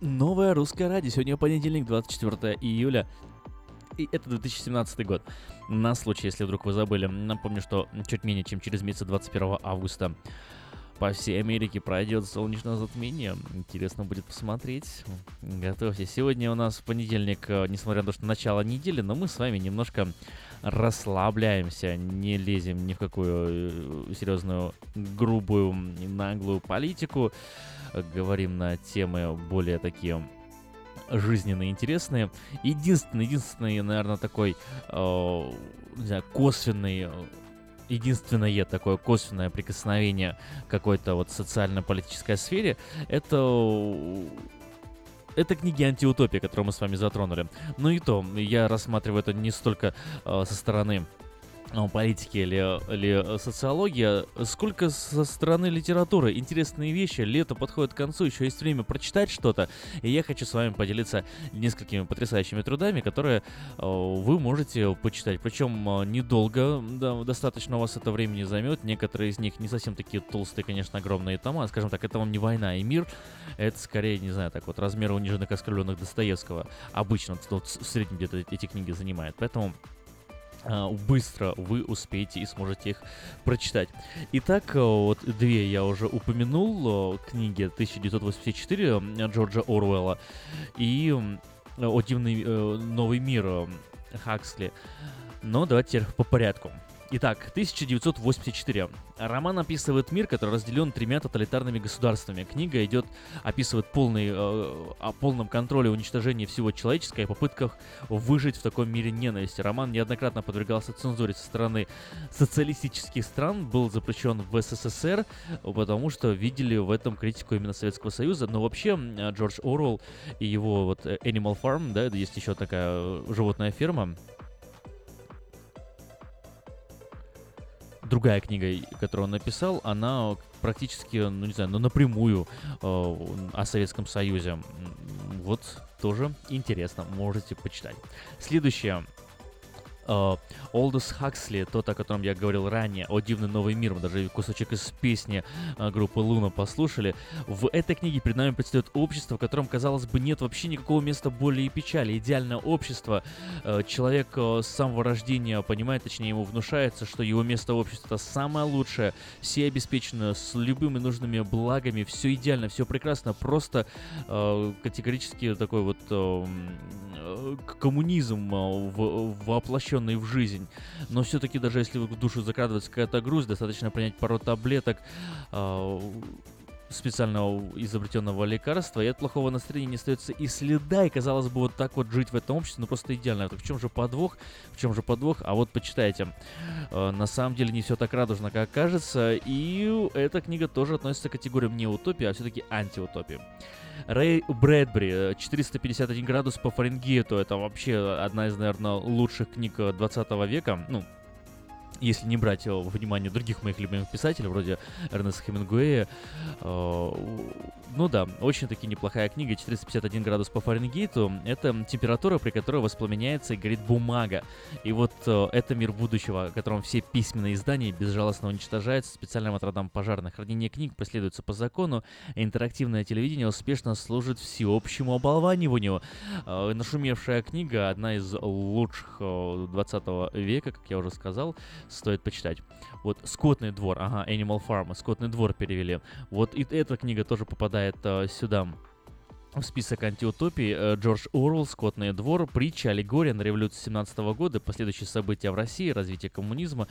Новое русское радио. Сегодня понедельник, 24 июля. И это 2017 год. На случай, если вдруг вы забыли, напомню, что чуть менее чем через месяц 21 августа по всей Америке пройдет солнечное затмение. Интересно будет посмотреть. Готовьтесь. Сегодня у нас понедельник, э, несмотря на то, что начало недели, но мы с вами немножко расслабляемся, не лезем ни в какую э, серьезную, грубую, наглую политику. Говорим на темы более такие жизненно интересные. Единственный, единственный, наверное, такой, э, не знаю, косвенный единственное такое косвенное прикосновение какой-то вот социально-политической сфере, это это книги антиутопия, которые мы с вами затронули. Но и то, я рассматриваю это не столько э, со стороны политики или, или социология, сколько со стороны литературы. Интересные вещи, лето подходит к концу, еще есть время прочитать что-то. И я хочу с вами поделиться несколькими потрясающими трудами, которые э, вы можете почитать. Причем э, недолго, да, достаточно у вас это времени займет. Некоторые из них не совсем такие толстые, конечно, огромные тома. Скажем так, это вам не «Война и мир», это скорее, не знаю, так вот, размеры униженных оскорбленных Достоевского. Обычно в среднем где-то эти книги занимают. Поэтому быстро вы успеете и сможете их прочитать. Итак, э, вот две я уже упомянул, э, книги 1984 Джорджа Оруэлла и «О дивный э, новый мир» Хаксли. Но давайте теперь по порядку. Итак, 1984. Роман описывает мир, который разделен тремя тоталитарными государствами. Книга идет, описывает полный, э, о полном контроле уничтожения всего человеческого и попытках выжить в таком мире ненависти. Роман неоднократно подвергался цензуре со стороны социалистических стран, был запрещен в СССР, потому что видели в этом критику именно Советского Союза. Но вообще Джордж Оруэлл и его вот Animal Farm, да, есть еще такая э, животная ферма, другая книга, которую он написал, она практически, ну не знаю, ну напрямую э, о Советском Союзе. Вот тоже интересно, можете почитать. Следующее Олдус uh, Хаксли, тот, о котором я говорил ранее, «О дивный новый мир», мы даже кусочек из песни uh, группы Луна послушали. В этой книге перед нами предстает общество, в котором, казалось бы, нет вообще никакого места боли и печали. Идеальное общество. Uh, человек с самого рождения понимает, точнее ему внушается, что его место в обществе это самое лучшее. Все обеспечены с любыми нужными благами, все идеально, все прекрасно. Просто категорически такой вот коммунизм воплощен воплощенный в жизнь. Но все-таки даже если в душу закрадывается какая-то грусть, достаточно принять пару таблеток, э, специального изобретенного лекарства, и от плохого настроения не остается и следа, и казалось бы, вот так вот жить в этом обществе, ну просто идеально. Так в чем же подвох? В чем же подвох? А вот почитайте. Э, на самом деле не все так радужно, как кажется, и эта книга тоже относится к категориям не утопии, а все-таки антиутопии. Рэй Брэдбери, 451 градус по Фаренгейту. Это вообще одна из, наверное, лучших книг 20 века. Ну, если не брать во внимание других моих любимых писателей, вроде Эрнеста Хемингуэя. Э, ну да, очень-таки неплохая книга, 451 градус по Фаренгейту. Это температура, при которой воспламеняется и горит бумага. И вот э, это мир будущего, в котором все письменные издания безжалостно уничтожаются специальным отрядом пожарных. Хранение книг преследуется по закону, а интерактивное телевидение успешно служит всеобщему оболваниванию. Э, нашумевшая книга, одна из лучших 20 века, как я уже сказал, стоит почитать. Вот «Скотный двор», ага, Animal Farm, «Скотный двор» перевели. Вот и эта книга тоже попадает э, сюда в список антиутопий э, Джордж Оруэлл, «Скотный двор», притча, аллегория на революцию 17 года, последующие события в России, развитие коммунизма,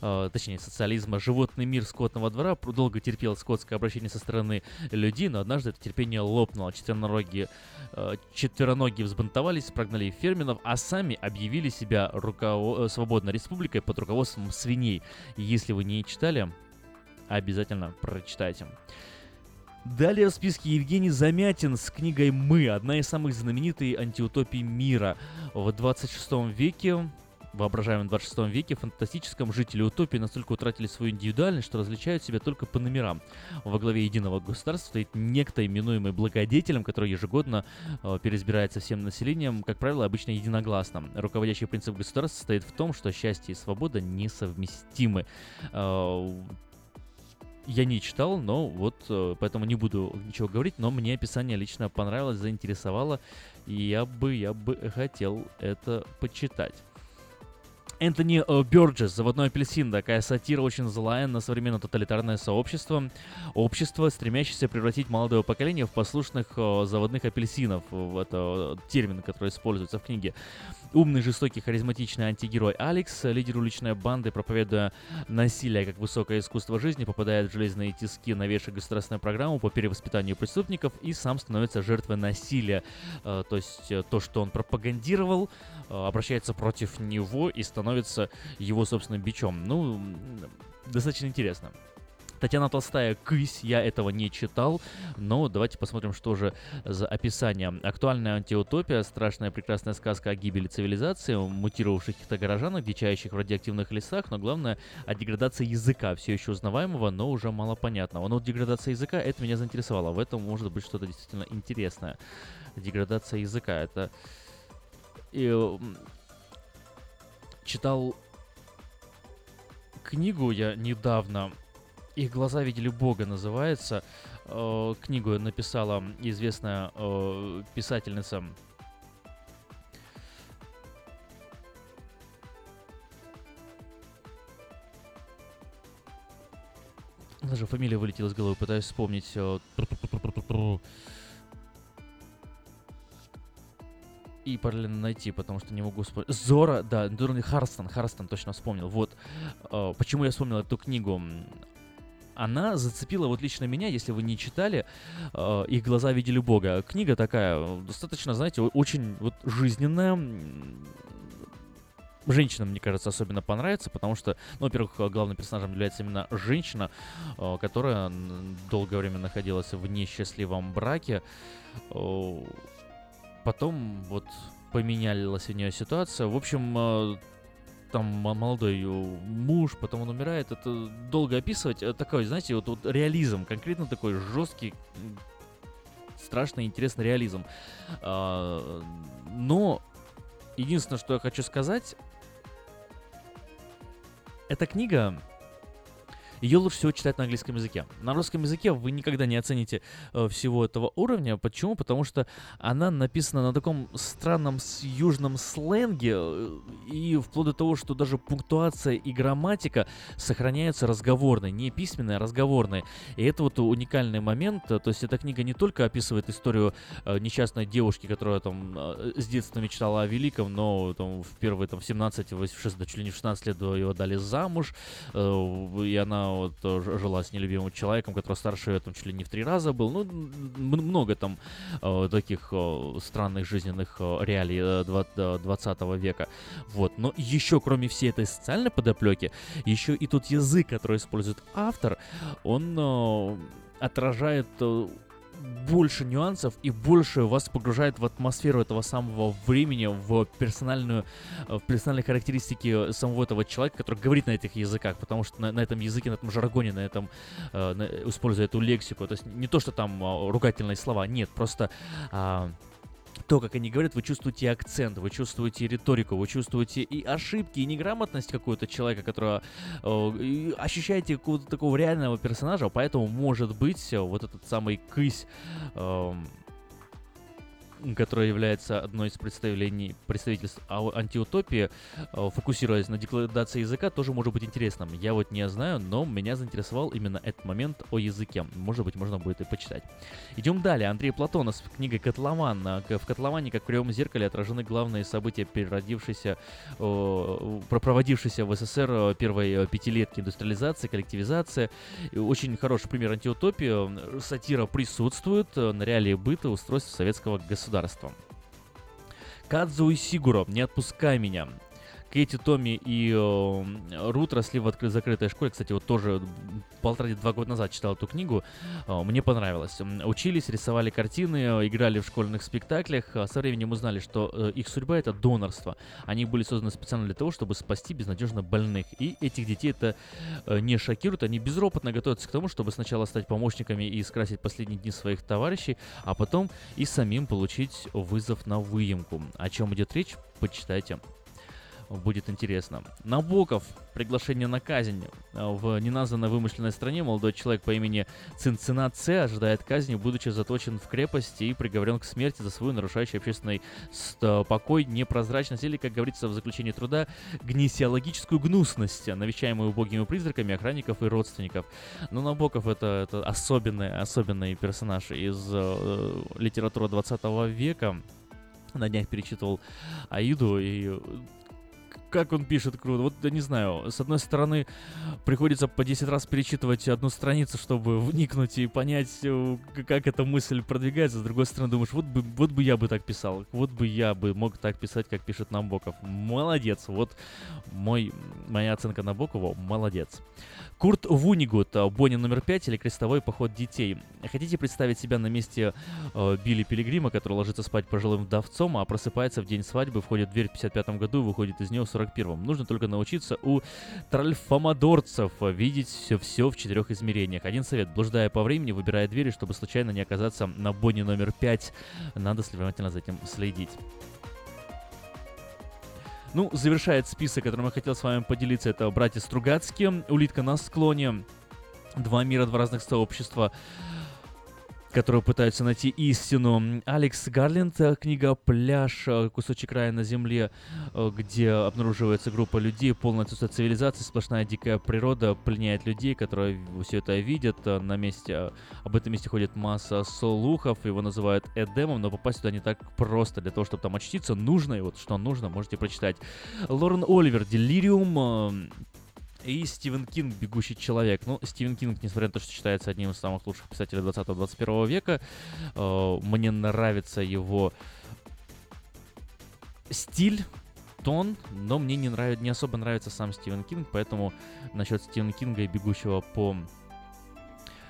э, точнее социализма, животный мир скотного двора долго терпел скотское обращение со стороны людей, но однажды это терпение лопнуло. Четвероногие, э, четвероногие взбунтовались, прогнали ферменов, а сами объявили себя руково- э, свободной республикой под руководством свиней. Если вы не читали, обязательно прочитайте. Далее в списке Евгений Замятин с книгой «Мы», одна из самых знаменитых антиутопий мира. В 26 веке воображаемом 26 веке фантастическом жители утопии настолько утратили свою индивидуальность, что различают себя только по номерам. Во главе единого государства стоит некто, именуемый благодетелем, который ежегодно э, переизбирается всем населением, как правило, обычно единогласно. Руководящий принцип государства состоит в том, что счастье и свобода несовместимы. Э, я не читал, но вот э, поэтому не буду ничего говорить, но мне описание лично понравилось, заинтересовало, и я бы, я бы хотел это почитать. Энтони э, Бёрджес, «Заводной апельсин», такая сатира очень злая на современное тоталитарное сообщество. Общество, стремящееся превратить молодое поколение в послушных э, заводных апельсинов. Это термин, который используется в книге. Умный, жестокий, харизматичный антигерой Алекс, лидер уличной банды, проповедуя насилие как высокое искусство жизни, попадает в железные тиски, навешивая государственную программу по перевоспитанию преступников и сам становится жертвой насилия. Э, то есть то, что он пропагандировал, обращается против него и становится его собственным бичом. Ну, достаточно интересно. Татьяна Толстая «Кысь», я этого не читал, но давайте посмотрим, что же за описание. Актуальная антиутопия, страшная прекрасная сказка о гибели цивилизации, мутировавших каких-то горожанах, дичающих в радиоактивных лесах, но главное о деградации языка, все еще узнаваемого, но уже мало понятного. Но деградация языка, это меня заинтересовало, в этом может быть что-то действительно интересное. Деградация языка, это... И читал книгу я недавно. Их глаза видели Бога называется. Э, книгу написала известная э, писательница. Даже фамилия вылетела из головы, пытаюсь вспомнить. Э, и параллельно найти, потому что не могу вспомнить. Зора, да, Дурни Харстон, Харстон точно вспомнил. Вот, э, почему я вспомнил эту книгу. Она зацепила вот лично меня, если вы не читали, э, «Их глаза видели Бога». Книга такая, достаточно, знаете, очень вот жизненная, женщинам, мне кажется, особенно понравится, потому что, ну, во-первых, главным персонажем является именно женщина, э, которая долгое время находилась в несчастливом браке. Э, потом вот поменялась у нее ситуация. В общем, э, там молодой муж, потом он умирает. Это долго описывать. Это такой, знаете, вот, вот реализм, конкретно такой жесткий, страшный, интересный реализм. А, но единственное, что я хочу сказать, эта книга ее лучше всего читать на английском языке. На русском языке вы никогда не оцените э, всего этого уровня. Почему? Потому что она написана на таком странном южном сленге, э, и вплоть до того, что даже пунктуация и грамматика сохраняются разговорной, не письменной, а разговорной. И это вот уникальный момент. То есть эта книга не только описывает историю э, несчастной девушки, которая там э, с детства мечтала о великом, но там в первые там 17, 16, да, чуть ли не в 16 лет ее дали замуж, э, и она вот жила с нелюбимым человеком, который старше ее там чуть ли не в три раза был. Ну, много там э, таких э, странных жизненных э, реалий э, 20 века. Вот. Но еще, кроме всей этой социальной подоплеки, еще и тот язык, который использует автор, он э, отражает э, больше нюансов и больше вас погружает в атмосферу этого самого времени, в персональную, в персональные характеристики самого этого человека, который говорит на этих языках, потому что на, на этом языке, на этом жаргоне, на этом, э, на, используя эту лексику, то есть не то, что там э, ругательные слова, нет, просто э, то, как они говорят, вы чувствуете акцент, вы чувствуете риторику, вы чувствуете и ошибки, и неграмотность какого-то человека, которого э, ощущаете какого-то такого реального персонажа, поэтому, может быть, вот этот самый кысь э, которая является одной из представлений, представительств антиутопии, э, фокусируясь на декладации языка, тоже может быть интересным. Я вот не знаю, но меня заинтересовал именно этот момент о языке. Может быть, можно будет и почитать. Идем далее. Андрей Платонов с книгой «Котлован». В «Котловане», как в «Кривом зеркале», отражены главные события, переродившиеся, проводившиеся в СССР э, первой э, пятилетки индустриализации, коллективизация. Очень хороший пример антиутопии. Сатира присутствует на реалии быта устройства советского государства государством. Кадзу и Сигуро, не отпускай меня. Кэти, Томми и э, Рут росли в открытой закрытой школе. Кстати, вот тоже полтора-два года назад читал эту книгу. Э, мне понравилось. Учились, рисовали картины, играли в школьных спектаклях. А со временем узнали, что э, их судьба это донорство. Они были созданы специально для того, чтобы спасти безнадежно больных. И этих детей это э, не шокирует. Они безропотно готовятся к тому, чтобы сначала стать помощниками и скрасить последние дни своих товарищей, а потом и самим получить вызов на выемку. О чем идет речь, почитайте будет интересно. Набоков. Приглашение на казнь. В неназванной вымышленной стране молодой человек по имени Цинцина Ц ожидает казни, будучи заточен в крепости и приговорен к смерти за свою нарушающую общественный покой, непрозрачность или, как говорится в заключении труда, гнесиологическую гнусность, навещаемую убогими призраками охранников и родственников. Но Набоков это, это особенный, особенный персонаж из э, литературы 20 века. На днях перечитывал Аиду, и как он пишет круто. Вот, я не знаю, с одной стороны, приходится по 10 раз перечитывать одну страницу, чтобы вникнуть и понять, э, как эта мысль продвигается. С другой стороны, думаешь, вот бы, вот бы я бы так писал, вот бы я бы мог так писать, как пишет Набоков. Молодец, вот мой, моя оценка Набокова, молодец. Курт Вунигут, э, Бонни номер 5 или Крестовой поход детей. Хотите представить себя на месте э, Билли Пилигрима, который ложится спать пожилым вдовцом, а просыпается в день свадьбы, входит в дверь в 55 году и выходит из нее в 41-м. Нужно только научиться у тральфомодорцев видеть все, все в четырех измерениях. Один совет. Блуждая по времени, выбирая двери, чтобы случайно не оказаться на Бонни номер 5. Надо внимательно за этим следить. Ну, завершает список, которым я хотел с вами поделиться, это братья Стругацкие, «Улитка на склоне», «Два мира, два разных сообщества», которые пытаются найти истину. Алекс Гарленд, э, книга «Пляж. Э, кусочек рая на земле», э, где обнаруживается группа людей, полная отсутствие цивилизации, сплошная дикая природа пленяет людей, которые все это видят. На месте, об этом месте ходит масса слухов, его называют Эдемом, но попасть туда не так просто. Для того, чтобы там очтиться, нужно, и вот что нужно, можете прочитать. Лорен Оливер, «Делириум», и Стивен Кинг «Бегущий человек». Ну, Стивен Кинг, несмотря на то, что считается одним из самых лучших писателей 20-21 века, э, мне нравится его стиль, тон, но мне не, нравится, не особо нравится сам Стивен Кинг, поэтому насчет Стивена Кинга и «Бегущего по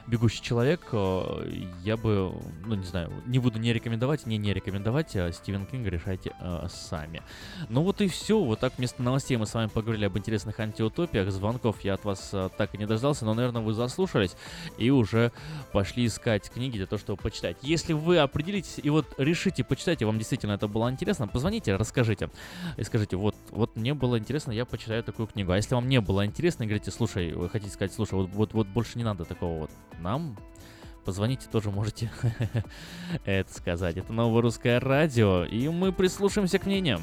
«Бегущий человек», э, я бы, ну, не знаю, не буду не рекомендовать, не не рекомендовать, а Стивен Кинга решайте э, сами. Ну вот и все, вот так вместо новостей мы с вами поговорили об интересных антиутопиях, звонков я от вас э, так и не дождался, но, наверное, вы заслушались и уже пошли искать книги для того, чтобы почитать. Если вы определитесь и вот решите почитать, и вам действительно это было интересно, позвоните, расскажите и скажите, вот, вот мне было интересно, я почитаю такую книгу. А если вам не было интересно, говорите, слушай, вы хотите сказать, слушай, вот, вот, вот больше не надо такого вот нам позвоните, тоже можете это сказать. Это новое русское радио, и мы прислушаемся к мнениям.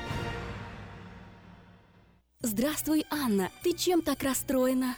Здравствуй, Анна. Ты чем так расстроена?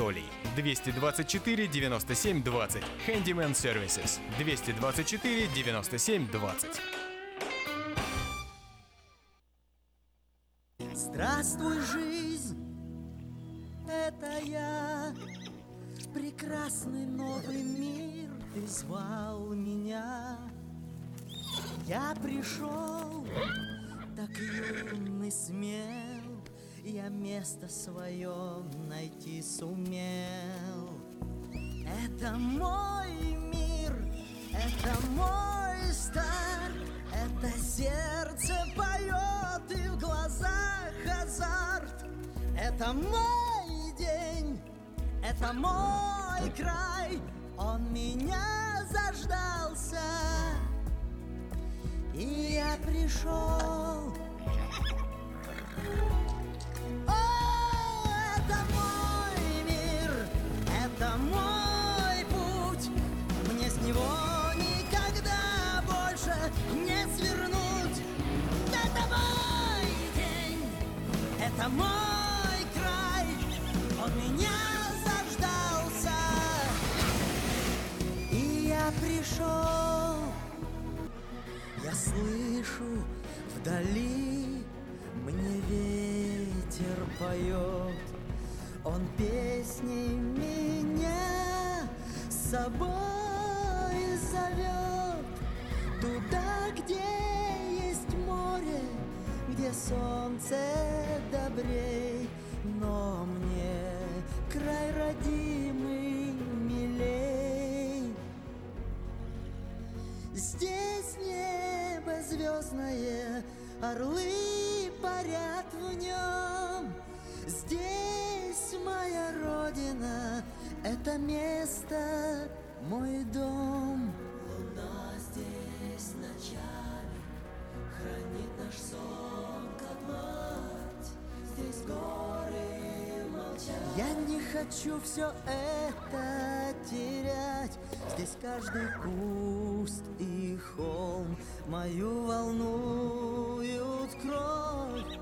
224 97 20. Handyman Services. 224 97 20. Здравствуй, жизнь, это я, прекрасный новый мир, ты звал меня. Я пришел, так юный, смел, я место свое найти сумел. Это мой мир, это мой старт, это сердце поет и в глазах азарт. Это мой день, это мой край, он меня заждался, и я пришел. Это мой мир, это мой путь, мне с него никогда больше не свернуть. Это мой день, это мой край, он меня заждался, и я пришел. Я слышу вдали, мне ветер поет, он песней меня с собой зовет. Туда, где есть море, где солнце добрей, но мне край родимый милей. Здесь небо звездное, орлы парят в нем. Здесь моя родина, это место мой дом. Луна здесь ночами хранит наш сон, как мать. Здесь горы. Я не хочу все это терять. Здесь каждый куст и холм мою волнуют кровь.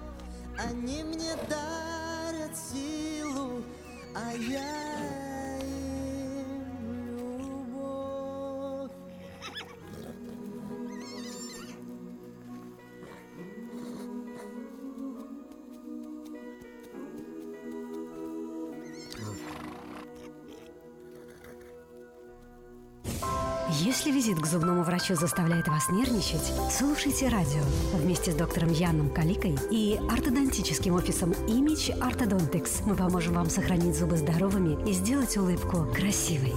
Они мне дарят силу, а я Если визит к зубному врачу заставляет вас нервничать, слушайте радио вместе с доктором Яном Каликой и ортодонтическим офисом Image Orthodontics. Мы поможем вам сохранить зубы здоровыми и сделать улыбку красивой.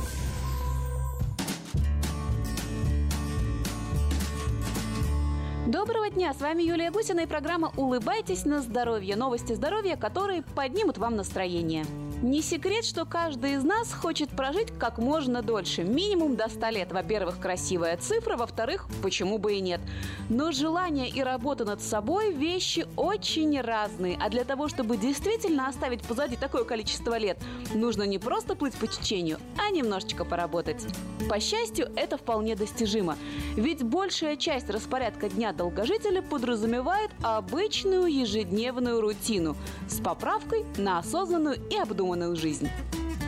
Доброго дня, с вами Юлия Гусина и программа «Улыбайтесь на здоровье». Новости здоровья, которые поднимут вам настроение. Не секрет, что каждый из нас хочет прожить как можно дольше, минимум до 100 лет. Во-первых, красивая цифра, во-вторых, почему бы и нет. Но желание и работа над собой – вещи очень разные. А для того, чтобы действительно оставить позади такое количество лет, нужно не просто плыть по течению, а немножечко поработать. По счастью, это вполне достижимо. Ведь большая часть распорядка дня долгожителя подразумевает обычную ежедневную рутину с поправкой на осознанную и обдуманную жизнь.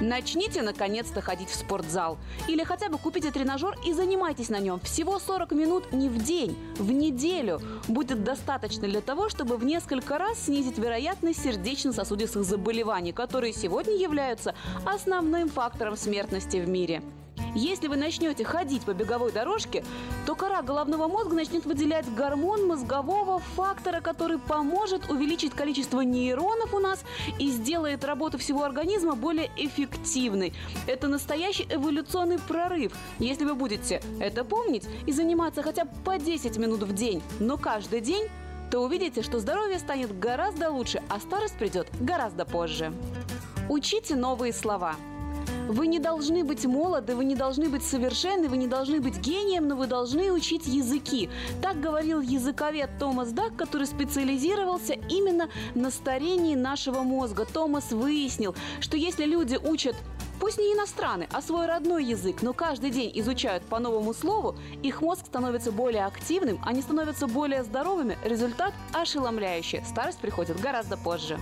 Начните наконец-то ходить в спортзал. Или хотя бы купите тренажер и занимайтесь на нем. Всего 40 минут не в день, в неделю. Будет достаточно для того, чтобы в несколько раз снизить вероятность сердечно-сосудистых заболеваний, которые сегодня являются основным фактором смертности в мире. Если вы начнете ходить по беговой дорожке, то кора головного мозга начнет выделять гормон мозгового фактора, который поможет увеличить количество нейронов у нас и сделает работу всего организма более эффективной. Это настоящий эволюционный прорыв. Если вы будете это помнить и заниматься хотя бы по 10 минут в день, но каждый день, то увидите, что здоровье станет гораздо лучше, а старость придет гораздо позже. Учите новые слова – вы не должны быть молоды, вы не должны быть совершенны, вы не должны быть гением, но вы должны учить языки. Так говорил языковед Томас Дак, который специализировался именно на старении нашего мозга. Томас выяснил, что если люди учат Пусть не иностранный, а свой родной язык, но каждый день изучают по новому слову, их мозг становится более активным, они становятся более здоровыми, результат ошеломляющий. Старость приходит гораздо позже.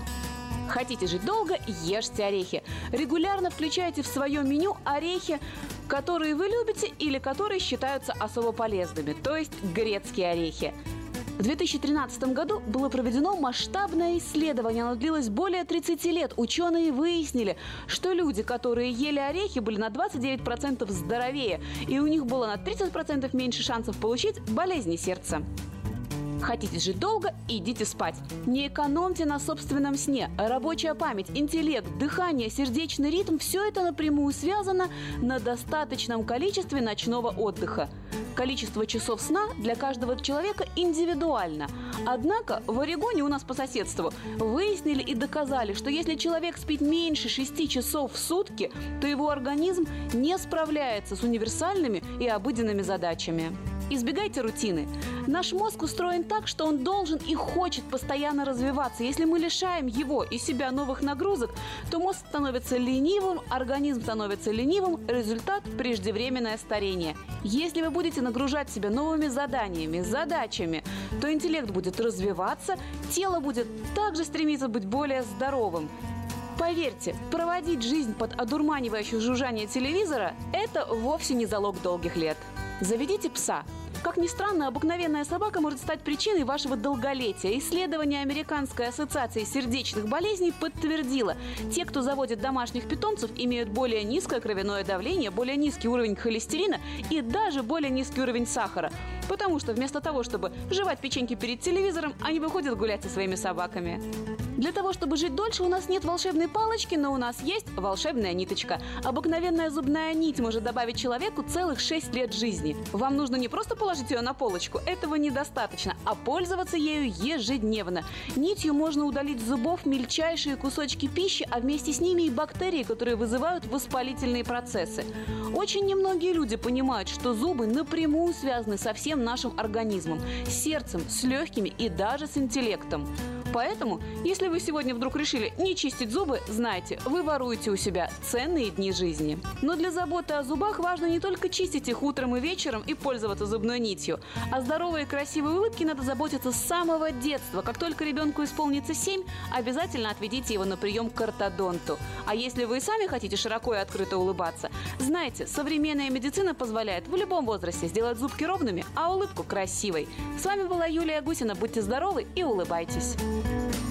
Хотите жить долго – ешьте орехи. Регулярно включайте в свое меню орехи, которые вы любите или которые считаются особо полезными, то есть грецкие орехи. В 2013 году было проведено масштабное исследование. Оно длилось более 30 лет. Ученые выяснили, что люди, которые ели орехи, были на 29% здоровее, и у них было на 30% меньше шансов получить болезни сердца. Хотите жить долго – идите спать. Не экономьте на собственном сне. Рабочая память, интеллект, дыхание, сердечный ритм – все это напрямую связано на достаточном количестве ночного отдыха. Количество часов сна для каждого человека индивидуально. Однако в Орегоне у нас по соседству выяснили и доказали, что если человек спит меньше 6 часов в сутки, то его организм не справляется с универсальными и обыденными задачами. Избегайте рутины. Наш мозг устроен так, что он должен и хочет постоянно развиваться. Если мы лишаем его и себя новых нагрузок, то мозг становится ленивым, организм становится ленивым, результат – преждевременное старение. Если вы будете нагружать себя новыми заданиями, задачами, то интеллект будет развиваться, тело будет также стремиться быть более здоровым. Поверьте, проводить жизнь под одурманивающее жужжание телевизора – это вовсе не залог долгих лет. Заведите пса. Как ни странно, обыкновенная собака может стать причиной вашего долголетия. Исследование Американской ассоциации сердечных болезней подтвердило, те, кто заводит домашних питомцев, имеют более низкое кровяное давление, более низкий уровень холестерина и даже более низкий уровень сахара. Потому что вместо того, чтобы жевать печеньки перед телевизором, они выходят гулять со своими собаками. Для того, чтобы жить дольше, у нас нет волшебной палочки, но у нас есть волшебная ниточка. Обыкновенная зубная нить может добавить человеку целых 6 лет жизни. Вам нужно не просто положить ее на полочку, этого недостаточно, а пользоваться ею ежедневно. Нитью можно удалить с зубов мельчайшие кусочки пищи, а вместе с ними и бактерии, которые вызывают воспалительные процессы. Очень немногие люди понимают, что зубы напрямую связаны со всем нашим организмом, сердцем, с легкими и даже с интеллектом. Поэтому, если вы сегодня вдруг решили не чистить зубы, знайте, вы воруете у себя ценные дни жизни. Но для заботы о зубах важно не только чистить их утром и вечером и пользоваться зубной нитью. О здоровой и красивой улыбке надо заботиться с самого детства. Как только ребенку исполнится 7, обязательно отведите его на прием к ортодонту. А если вы и сами хотите широко и открыто улыбаться, знайте, современная медицина позволяет в любом возрасте сделать зубки ровными, а улыбку красивой. С вами была Юлия Гусина. Будьте здоровы и улыбайтесь. Thank you.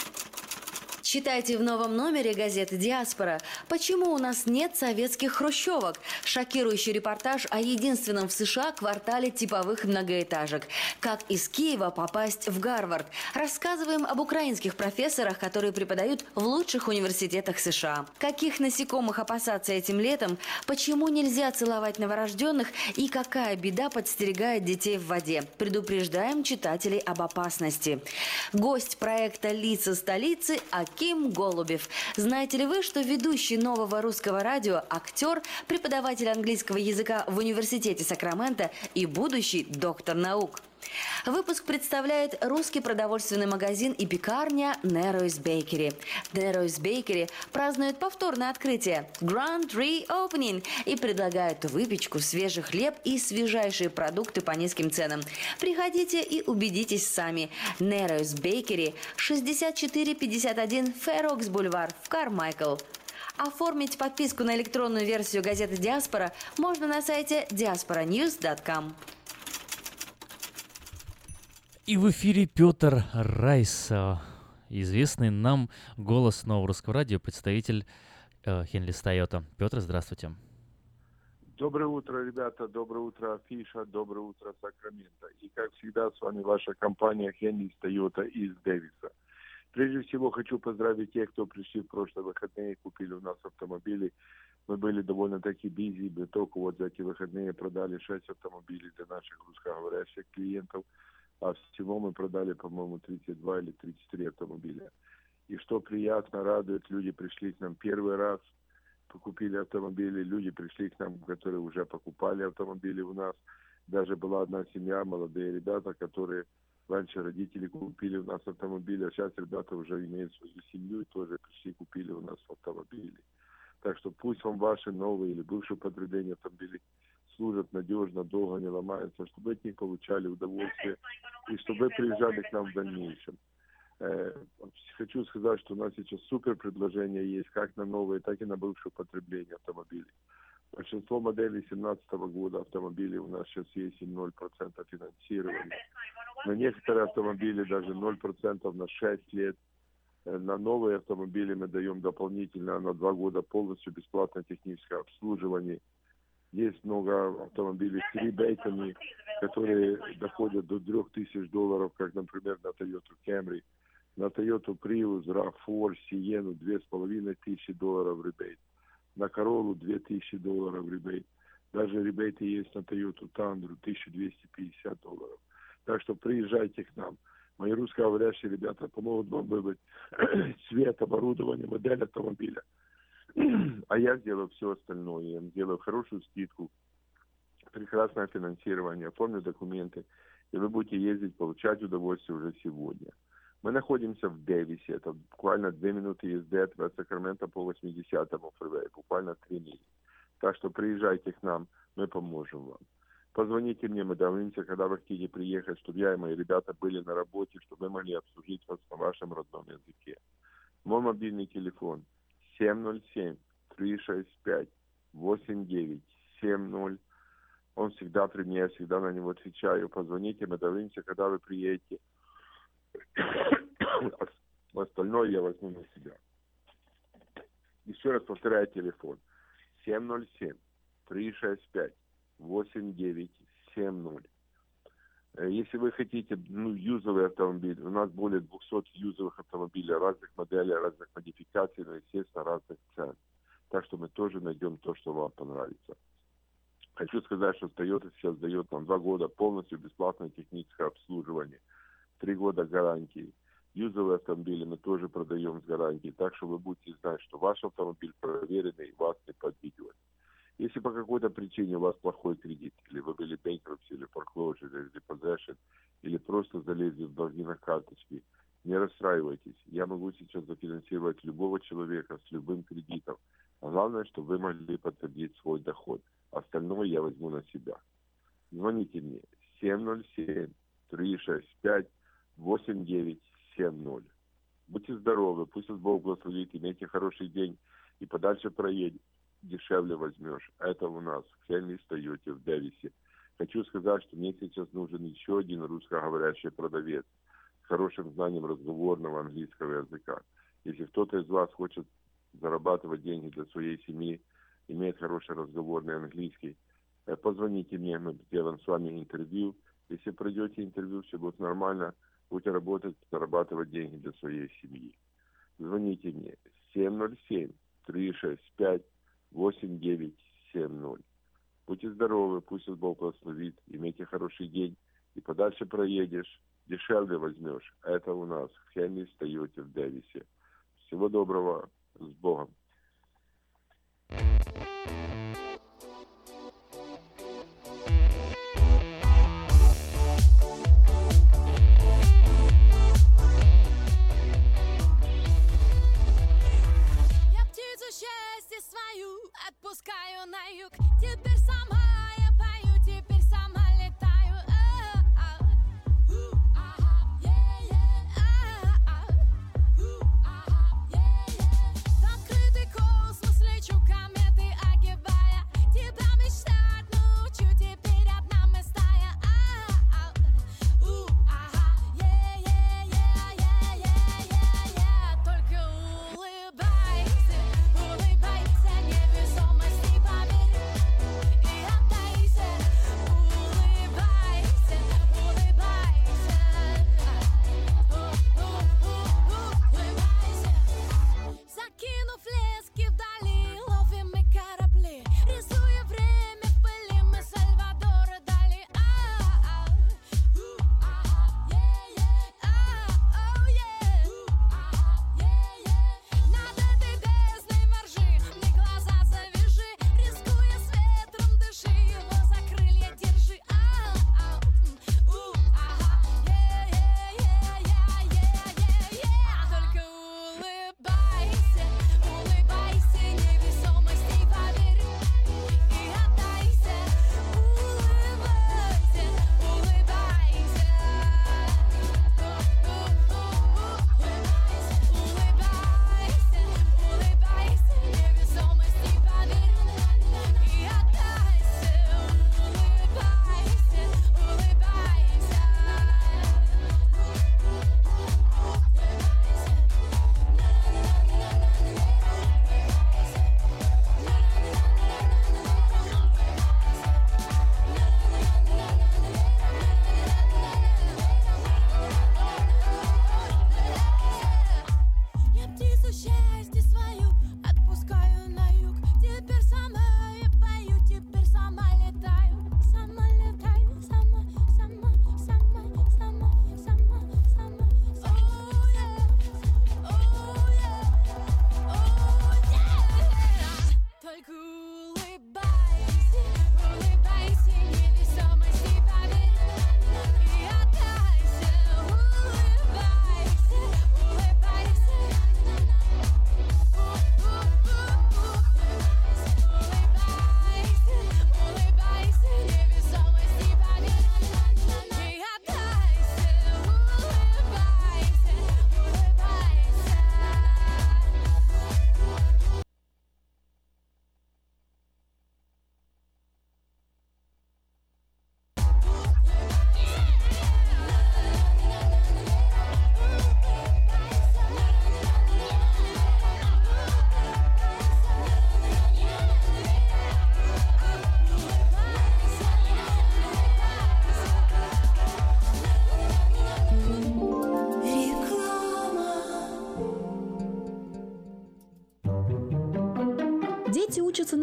Читайте в новом номере газеты «Диаспора» «Почему у нас нет советских хрущевок?» Шокирующий репортаж о единственном в США квартале типовых многоэтажек. Как из Киева попасть в Гарвард. Рассказываем об украинских профессорах, которые преподают в лучших университетах США. Каких насекомых опасаться этим летом? Почему нельзя целовать новорожденных? И какая беда подстерегает детей в воде? Предупреждаем читателей об опасности. Гость проекта «Лица столицы» Аким Голубев. Знаете ли вы, что ведущий нового русского радио, актер, преподаватель английского языка в университете Сакрамента и будущий доктор наук? Выпуск представляет русский продовольственный магазин и пекарня Nero's Bakery. Nero's Bakery празднует повторное открытие Grand Reopening и предлагает выпечку, свежий хлеб и свежайшие продукты по низким ценам. Приходите и убедитесь сами. Nero's Bakery 6451 Ферокс Бульвар в Кармайкл. Оформить подписку на электронную версию газеты «Диаспора» можно на сайте diasporanews.com. И в эфире Петр Райс, э, известный нам голос нового русского радио, представитель э, Хенли Тойота. Петр, здравствуйте. Доброе утро, ребята. Доброе утро, Афиша. Доброе утро, Сакраменто. И, как всегда, с вами ваша компания Хенли Тойота из Дэвиса. Прежде всего, хочу поздравить тех, кто пришли в прошлые выходные и купили у нас автомобили. Мы были довольно-таки бизи, только вот за эти выходные продали 6 автомобилей для наших русскоговорящих клиентов – а всего мы продали, по-моему, 32 или 33 автомобиля. И что приятно, радует, люди пришли к нам первый раз, покупили автомобили, люди пришли к нам, которые уже покупали автомобили у нас. Даже была одна семья, молодые ребята, которые раньше родители купили у нас автомобили, а сейчас ребята уже имеют свою семью и тоже пришли купили у нас автомобили. Так что пусть вам ваши новые или бывшие потребления автомобилей служат надежно, долго не ломаются, чтобы от них получали удовольствие и чтобы приезжали к нам в дальнейшем. Э, хочу сказать, что у нас сейчас супер предложения есть как на новые, так и на бывшее потребление автомобилей. Большинство моделей 2017 года автомобилей у нас сейчас есть и 0% финансирования. На некоторые автомобили даже 0% на 6 лет. Э, на новые автомобили мы даем дополнительно на 2 года полностью бесплатное техническое обслуживание – есть много автомобилей с ребейтами, которые доходят до 3000 долларов, как, например, на Toyota Camry. На Toyota Prius, RAV4, Sienna 2500 долларов ребейт. На Corolla 2000 долларов ребейт. Даже ребейты есть на Toyota Tundra 1250 долларов. Так что приезжайте к нам. Мои русскоговорящие ребята помогут вам выбрать цвет, оборудование, модель автомобиля – а я сделаю все остальное. Я сделаю хорошую скидку, прекрасное финансирование, оформлю документы, и вы будете ездить, получать удовольствие уже сегодня. Мы находимся в Дэвисе, это буквально две минуты езды от Сакрамента по 80-му фривею, буквально три мили. Так что приезжайте к нам, мы поможем вам. Позвоните мне, мы договоримся, когда вы хотите приехать, чтобы я и мои ребята были на работе, чтобы мы могли обслужить вас на вашем родном языке. Мой мобильный телефон 707 365 8970. Он всегда при мне, я всегда на него отвечаю. Позвоните, мы договоримся, когда вы приедете. Остальное я возьму на себя. Еще раз повторяю телефон. 707 365 8970. Если вы хотите ну, юзовый автомобиль, у нас более 200 юзовых автомобилей разных моделей, разных модификаций, но, естественно, разных цен. Так что мы тоже найдем то, что вам понравится. Хочу сказать, что Toyota сейчас дает нам два года полностью бесплатное техническое обслуживание, три года гарантии. Юзовые автомобили мы тоже продаем с гарантией, так что вы будете знать, что ваш автомобиль проверенный и вас не подведет. Если по какой-то причине у вас плохой кредит, или вы были bankruptcy, или foreclosure, или possession, или просто залезли в долги на карточки, Не расстраивайтесь. Я могу сейчас зафинансировать любого человека с любым кредитом. Главное, чтобы вы могли подтвердить свой доход. Остальное я возьму на себя. Звоните мне 707-365-8970. Будьте здоровы, пусть вас Бог благословит, имейте хороший день и подальше проедет. Дешевле возьмешь. Это у нас в Хельме стоите в Дэвисе. Хочу сказать, что мне сейчас нужен еще один русскоговорящий продавец с хорошим знанием разговорного английского языка. Если кто-то из вас хочет зарабатывать деньги для своей семьи, имеет хороший разговорный английский, э, позвоните мне, мы сделаем с вами интервью. Если пройдете интервью, все будет нормально, будете работать, зарабатывать деньги для своей семьи. Звоните мне 707 365 8970. Будьте здоровы, пусть вас Бог благословит, имейте хороший день, и подальше проедешь, дешевле возьмешь. Это у нас в Хемии встаете в Дэвисе. Всего доброго, с Богом. Я отпускаю на юг. Теперь сама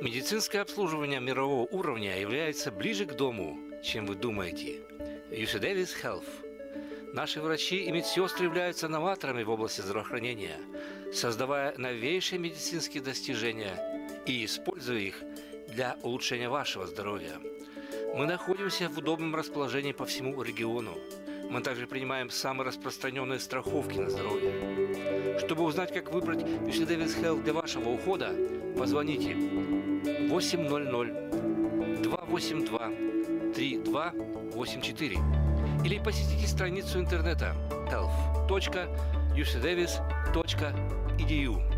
Медицинское обслуживание мирового уровня является ближе к дому, чем вы думаете. UC Davis Health. Наши врачи и медсестры являются новаторами в области здравоохранения, создавая новейшие медицинские достижения и используя их для улучшения вашего здоровья. Мы находимся в удобном расположении по всему региону. Мы также принимаем самые распространенные страховки на здоровье. Чтобы узнать, как выбрать UC Davis Health для вашего ухода, позвоните 800 282 3284 или посетите страницу интернета health.ucdavis.edu.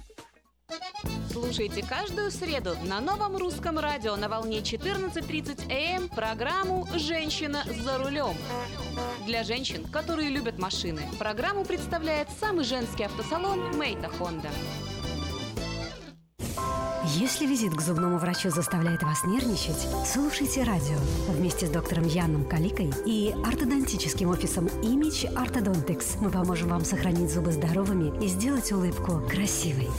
Слушайте каждую среду на новом русском радио на волне 14.30 АМ программу «Женщина за рулем». Для женщин, которые любят машины, программу представляет самый женский автосалон «Мейта Хонда». Если визит к зубному врачу заставляет вас нервничать, слушайте радио вместе с доктором Яном Каликой и ортодонтическим офисом Image Orthodontics. Мы поможем вам сохранить зубы здоровыми и сделать улыбку красивой.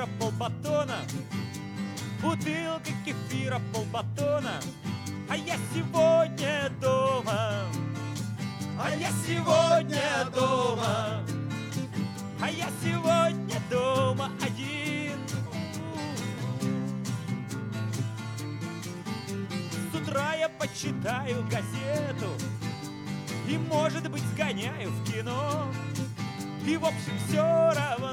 Кефира полбатона. Бутылка кефира полбатона. А я сегодня дома. А я сегодня дома. А я сегодня дома один. С утра я почитаю газету И, может быть, сгоняю в кино. И в общем все равно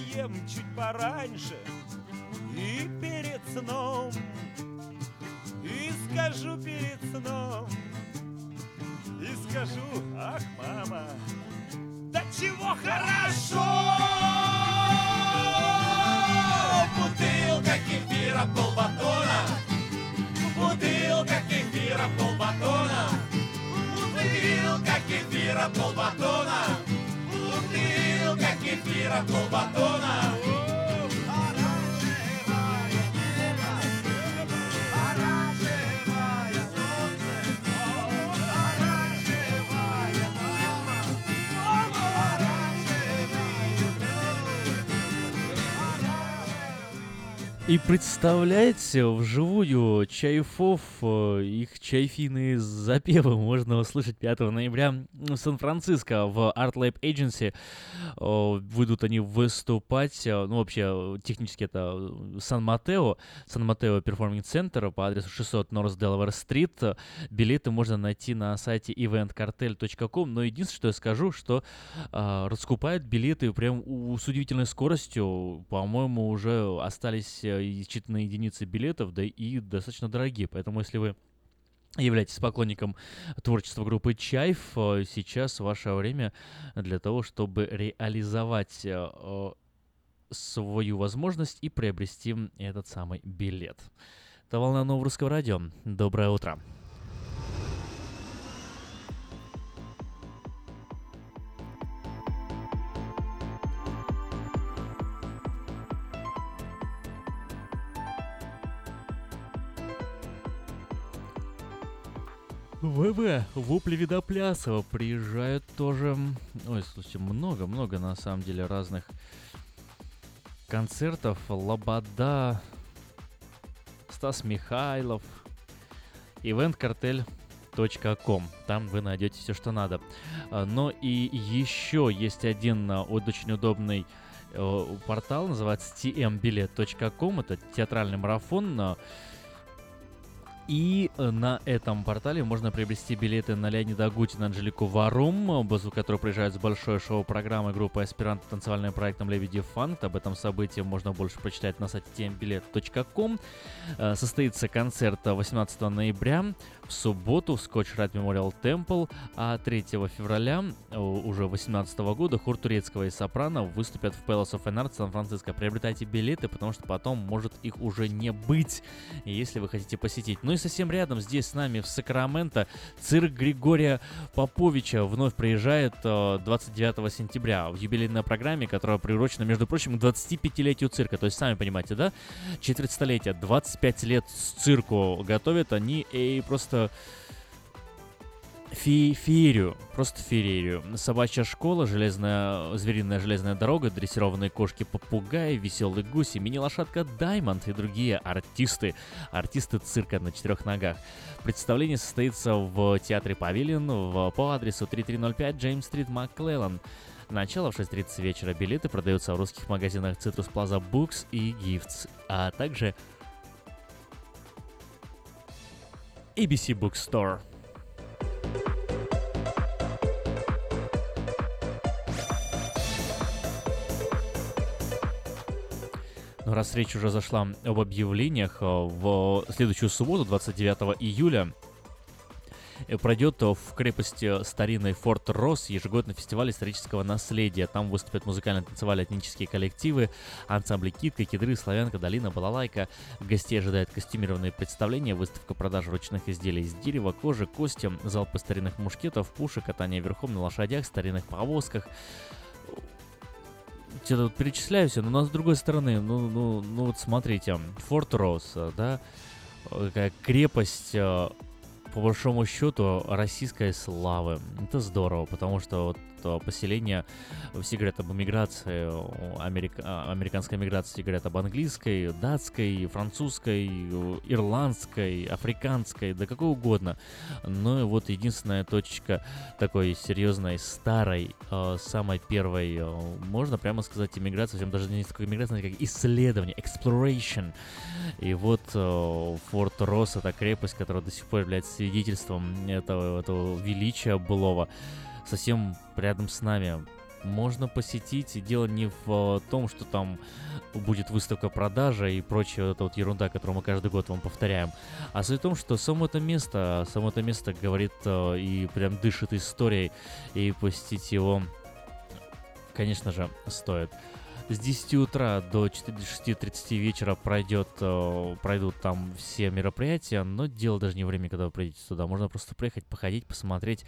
доем чуть пораньше. И представляете, вживую чайфов, э, их чайфиные запевы можно услышать 5 ноября в Сан-Франциско в Art Lab Agency. Э, Выйдут они выступать, э, ну вообще технически это Сан-Матео, Сан-Матео Performing Center по адресу 600 North Delaware Street. Билеты можно найти на сайте eventcartel.com, но единственное, что я скажу, что э, раскупают билеты прям с удивительной скоростью. По-моему, уже остались считанные единицы билетов, да и достаточно дорогие. Поэтому, если вы являетесь поклонником творчества группы Чайф, э, сейчас ваше время для того, чтобы реализовать э, э, свою возможность и приобрести этот самый билет. Это волна нового русского радио. Доброе утро. ВВ, Вопли Видоплясова приезжают тоже. Ой, слушайте, много-много на самом деле разных концертов. Лобода, Стас Михайлов, eventkартель.ком. Там вы найдете все, что надо. А, Но и еще есть один а, очень удобный э, портал, называется tmbilet.com. Это театральный марафон. И э, на этом портале можно приобрести билеты на Леонида Агутина, Анжелику Варум, базу которой приезжает с большой шоу-программы группы «Аспирант» танцевальным проектом «Лебеди Фанк». Об этом событии можно больше прочитать на сайте tmbilet.com. Э, Состоится концерт 18 ноября в субботу в Scotch Rite Memorial Temple, а 3 февраля э, уже 2018 года хор турецкого и сопрано выступят в Palace of Arts Сан-Франциско. Приобретайте билеты, потому что потом может их уже не быть, если вы хотите посетить. Ну и совсем рядом, здесь с нами в Сакраменто, цирк Григория Поповича вновь приезжает э, 29 сентября в юбилейной программе, которая приурочена, между прочим, к 25-летию цирка. То есть, сами понимаете, да? Четверть столетия, 25 лет цирку готовят они и просто Фе- феерию, просто феерию. Собачья школа, железная, звериная железная дорога, дрессированные кошки-попугаи, веселый гусь, и мини-лошадка Даймонд и другие артисты. Артисты цирка на четырех ногах. Представление состоится в театре Павильон в, по адресу 3305 Джеймс-стрит, Макклеллан. Начало в 6.30 вечера. Билеты продаются в русских магазинах Citrus Plaza Books и Gifts, а также ABC Bookstore. Ну, раз речь уже зашла об объявлениях, э, в следующую субботу, 29 июля, пройдет в крепости старинной Форт Росс ежегодный фестиваль исторического наследия. Там выступят музыкально-танцевальные этнические коллективы, ансамбли Китка, Кедры, Славянка, Долина, Балалайка. Гостей ожидают костюмированные представления, выставка продаж ручных изделий из дерева, кожи, кости, залпы старинных мушкетов, пушек, катание верхом на лошадях, старинных повозках. Что-то вот перечисляю все, но, но с другой стороны, ну, ну, ну вот смотрите, Форт Росс, э, да, э, такая крепость, э, по большому счету, российской славы. Это здорово, потому что вот поселение, все говорят об эмиграции, о америка- а, американской эмиграции, говорят об английской, датской, французской, ирландской, африканской, да какой угодно. Но вот единственная точка такой серьезной, старой, э, самой первой, э, можно прямо сказать, иммиграции, причем даже не столько иммиграция, а как исследование, exploration. И вот э, Форт Росс, это крепость, которая до сих пор является свидетельством этого, этого величия былого, совсем рядом с нами. Можно посетить, дело не в э, том, что там будет выставка продажа и прочая вот эта вот ерунда, которую мы каждый год вам повторяем, а суть в том, что само это место, само это место говорит э, и прям дышит историей, и посетить его, конечно же, стоит. С 10 утра до 6.30 вечера пройдет, э, пройдут там все мероприятия, но дело даже не время, когда вы придете туда. Можно просто приехать, походить, посмотреть,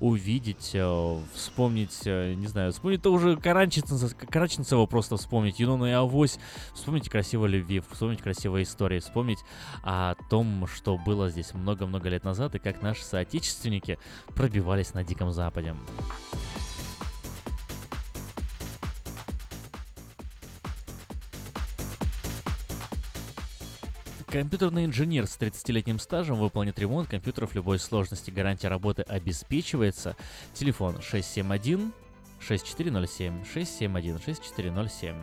увидеть, э, вспомнить, э, не знаю, вспомнить то уже Каранченцева, просто вспомнить, Юнона и Авось, вспомнить красивой любви, вспомнить красивые истории, вспомнить о том, что было здесь много-много лет назад и как наши соотечественники пробивались на Диком Западе. Компьютерный инженер с 30-летним стажем выполнит ремонт компьютеров любой сложности. Гарантия работы обеспечивается. Телефон 671 6407 671 6407.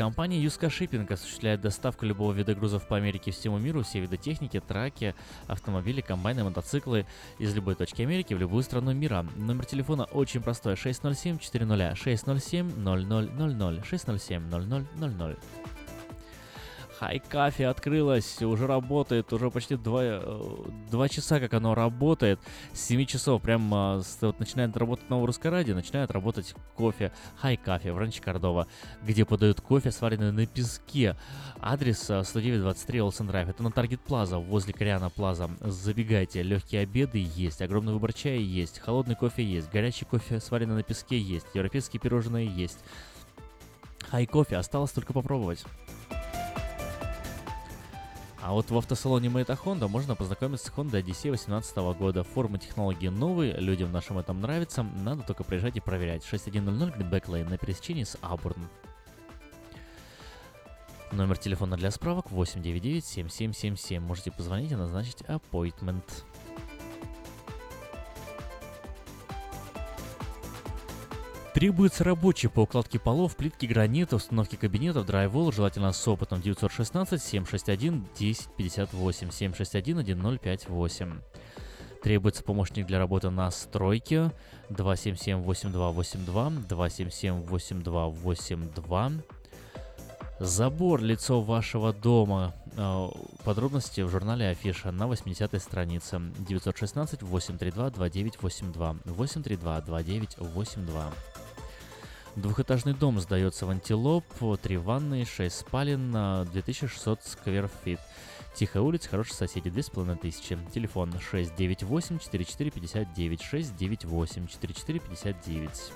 Компания Юска Shipping осуществляет доставку любого вида грузов по Америке всему миру, все виды техники, траки, автомобили, комбайны, мотоциклы из любой точки Америки в любую страну мира. Номер телефона очень простой 607 400 607 0000 607 0000. Хай Кафе открылось, уже работает, уже почти два, э, два часа, как оно работает. С 7 часов прям э, с- вот начинает работать новое русское радио, начинает работать кофе Хай Кафе в Ранче Кордова, где подают кофе, сваренный на песке. Адрес э, 10923 Олсен Драйв. Это на Таргет Плаза, возле Кориана Плаза. Забегайте, легкие обеды есть, огромный выбор чая есть, холодный кофе есть, горячий кофе, сваренный на песке есть, европейские пирожные есть. Хай кофе, осталось только попробовать. А вот в автосалоне Мэйта Honda можно познакомиться с Honda Odyssey 2018 года. Формы технологии новые, людям нашим это нравится. Надо только приезжать и проверять. 6100 Greenback Lane на пересечении с Абурн. Номер телефона для справок 899-7777. Можете позвонить и назначить appointment. Требуется рабочий по укладке полов, плитки гранита, установке кабинетов, драйвол, желательно с опытом 916 761 1058 761 1058. Требуется помощник для работы на стройке 277-8282, 277-8282. Забор, лицо вашего дома. Э, Подробности в журнале Афиша на 80 странице. 916-832-2982. 832-2982. Двухэтажный дом сдается в Антилоп, три ванны, 6 спален, а, 2600 скверфит. Тихая улица, хорошие соседи, 2500. Телефон 698-4459, 698-4459.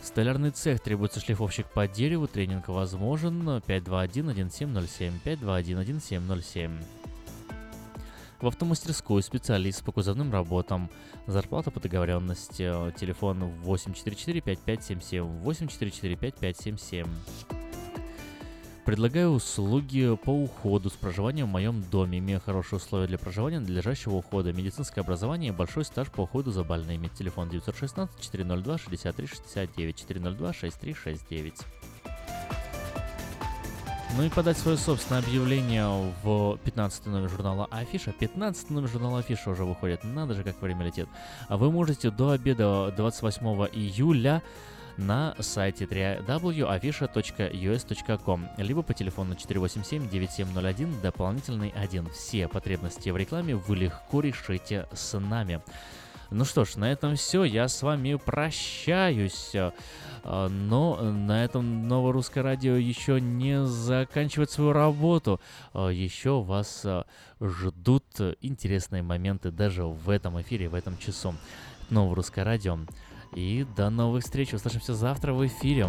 Столярный цех, требуется шлифовщик по дереву, тренинг возможен, 521-1707, 521-1707. В автомастерскую специалист по кузовным работам. Зарплата по договоренности. Телефон 844-5577, 844-5577. Предлагаю услуги по уходу с проживанием в моем доме, имея хорошие условия для проживания, надлежащего ухода, медицинское образование и большой стаж по уходу за больными. Телефон 916-402-6369, 402-6369. Ну и подать свое собственное объявление в 15 номер журнала Афиша. 15 номер журнала Афиша уже выходит. Надо же, как время летит. Вы можете до обеда 28 июля на сайте www.afisha.us.com либо по телефону 487-9701 дополнительный 1. Все потребности в рекламе вы легко решите с нами. Ну что ж, на этом все. Я с вами прощаюсь. А, Но на этом новое русское радио еще не заканчивает свою работу. А, Еще вас а, ждут интересные моменты даже в этом эфире, в этом часу. Новое русское радио. И до новых встреч. Услышимся завтра в эфире.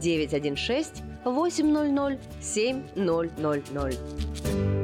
916 800 7000.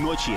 ночи.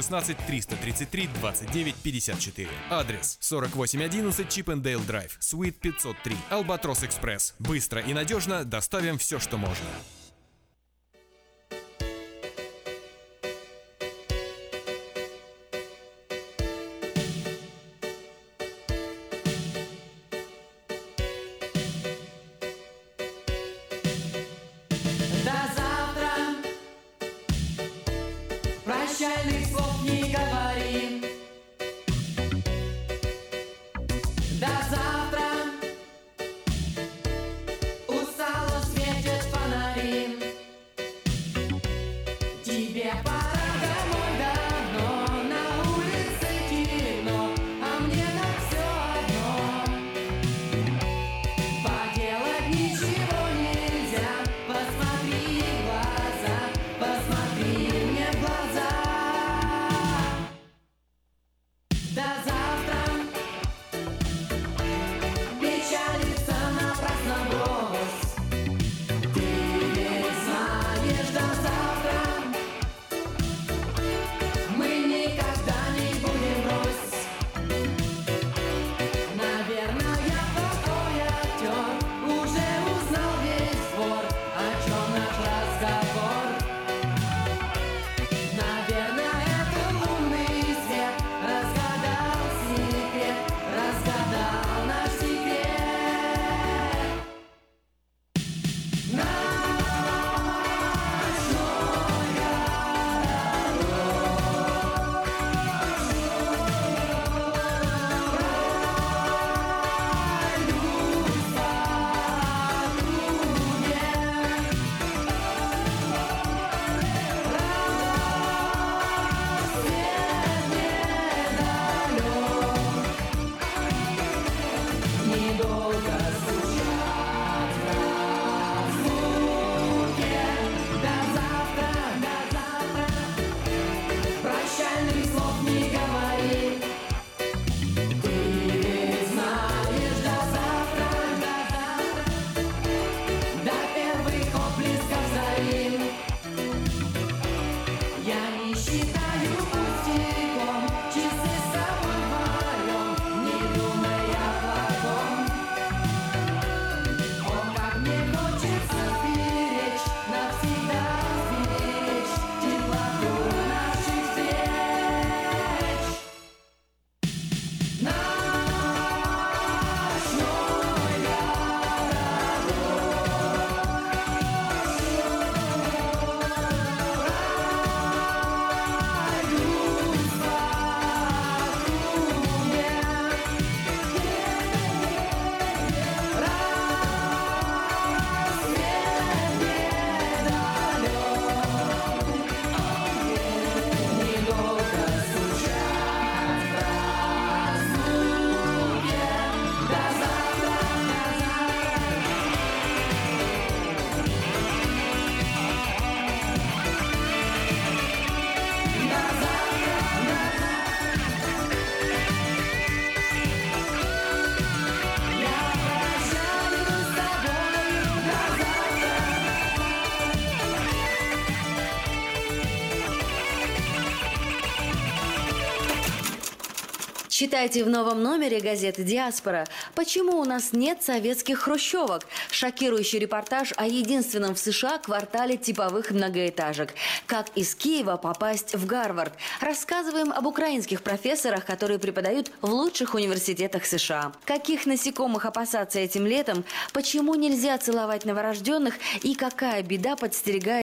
333 29 54 Адрес 4811 Чипендейл Драйв, Суит 503 Албатрос Экспресс. Быстро и надежно доставим все, что можно. До завтра Прощальных Читайте в новом номере газеты «Диаспора». Почему у нас нет советских хрущевок? Шокирующий репортаж о единственном в США квартале типовых многоэтажек. Как из Киева попасть в Гарвард? Рассказываем об украинских профессорах, которые преподают в лучших университетах США. Каких насекомых опасаться этим летом? Почему нельзя целовать новорожденных? И какая беда подстерегает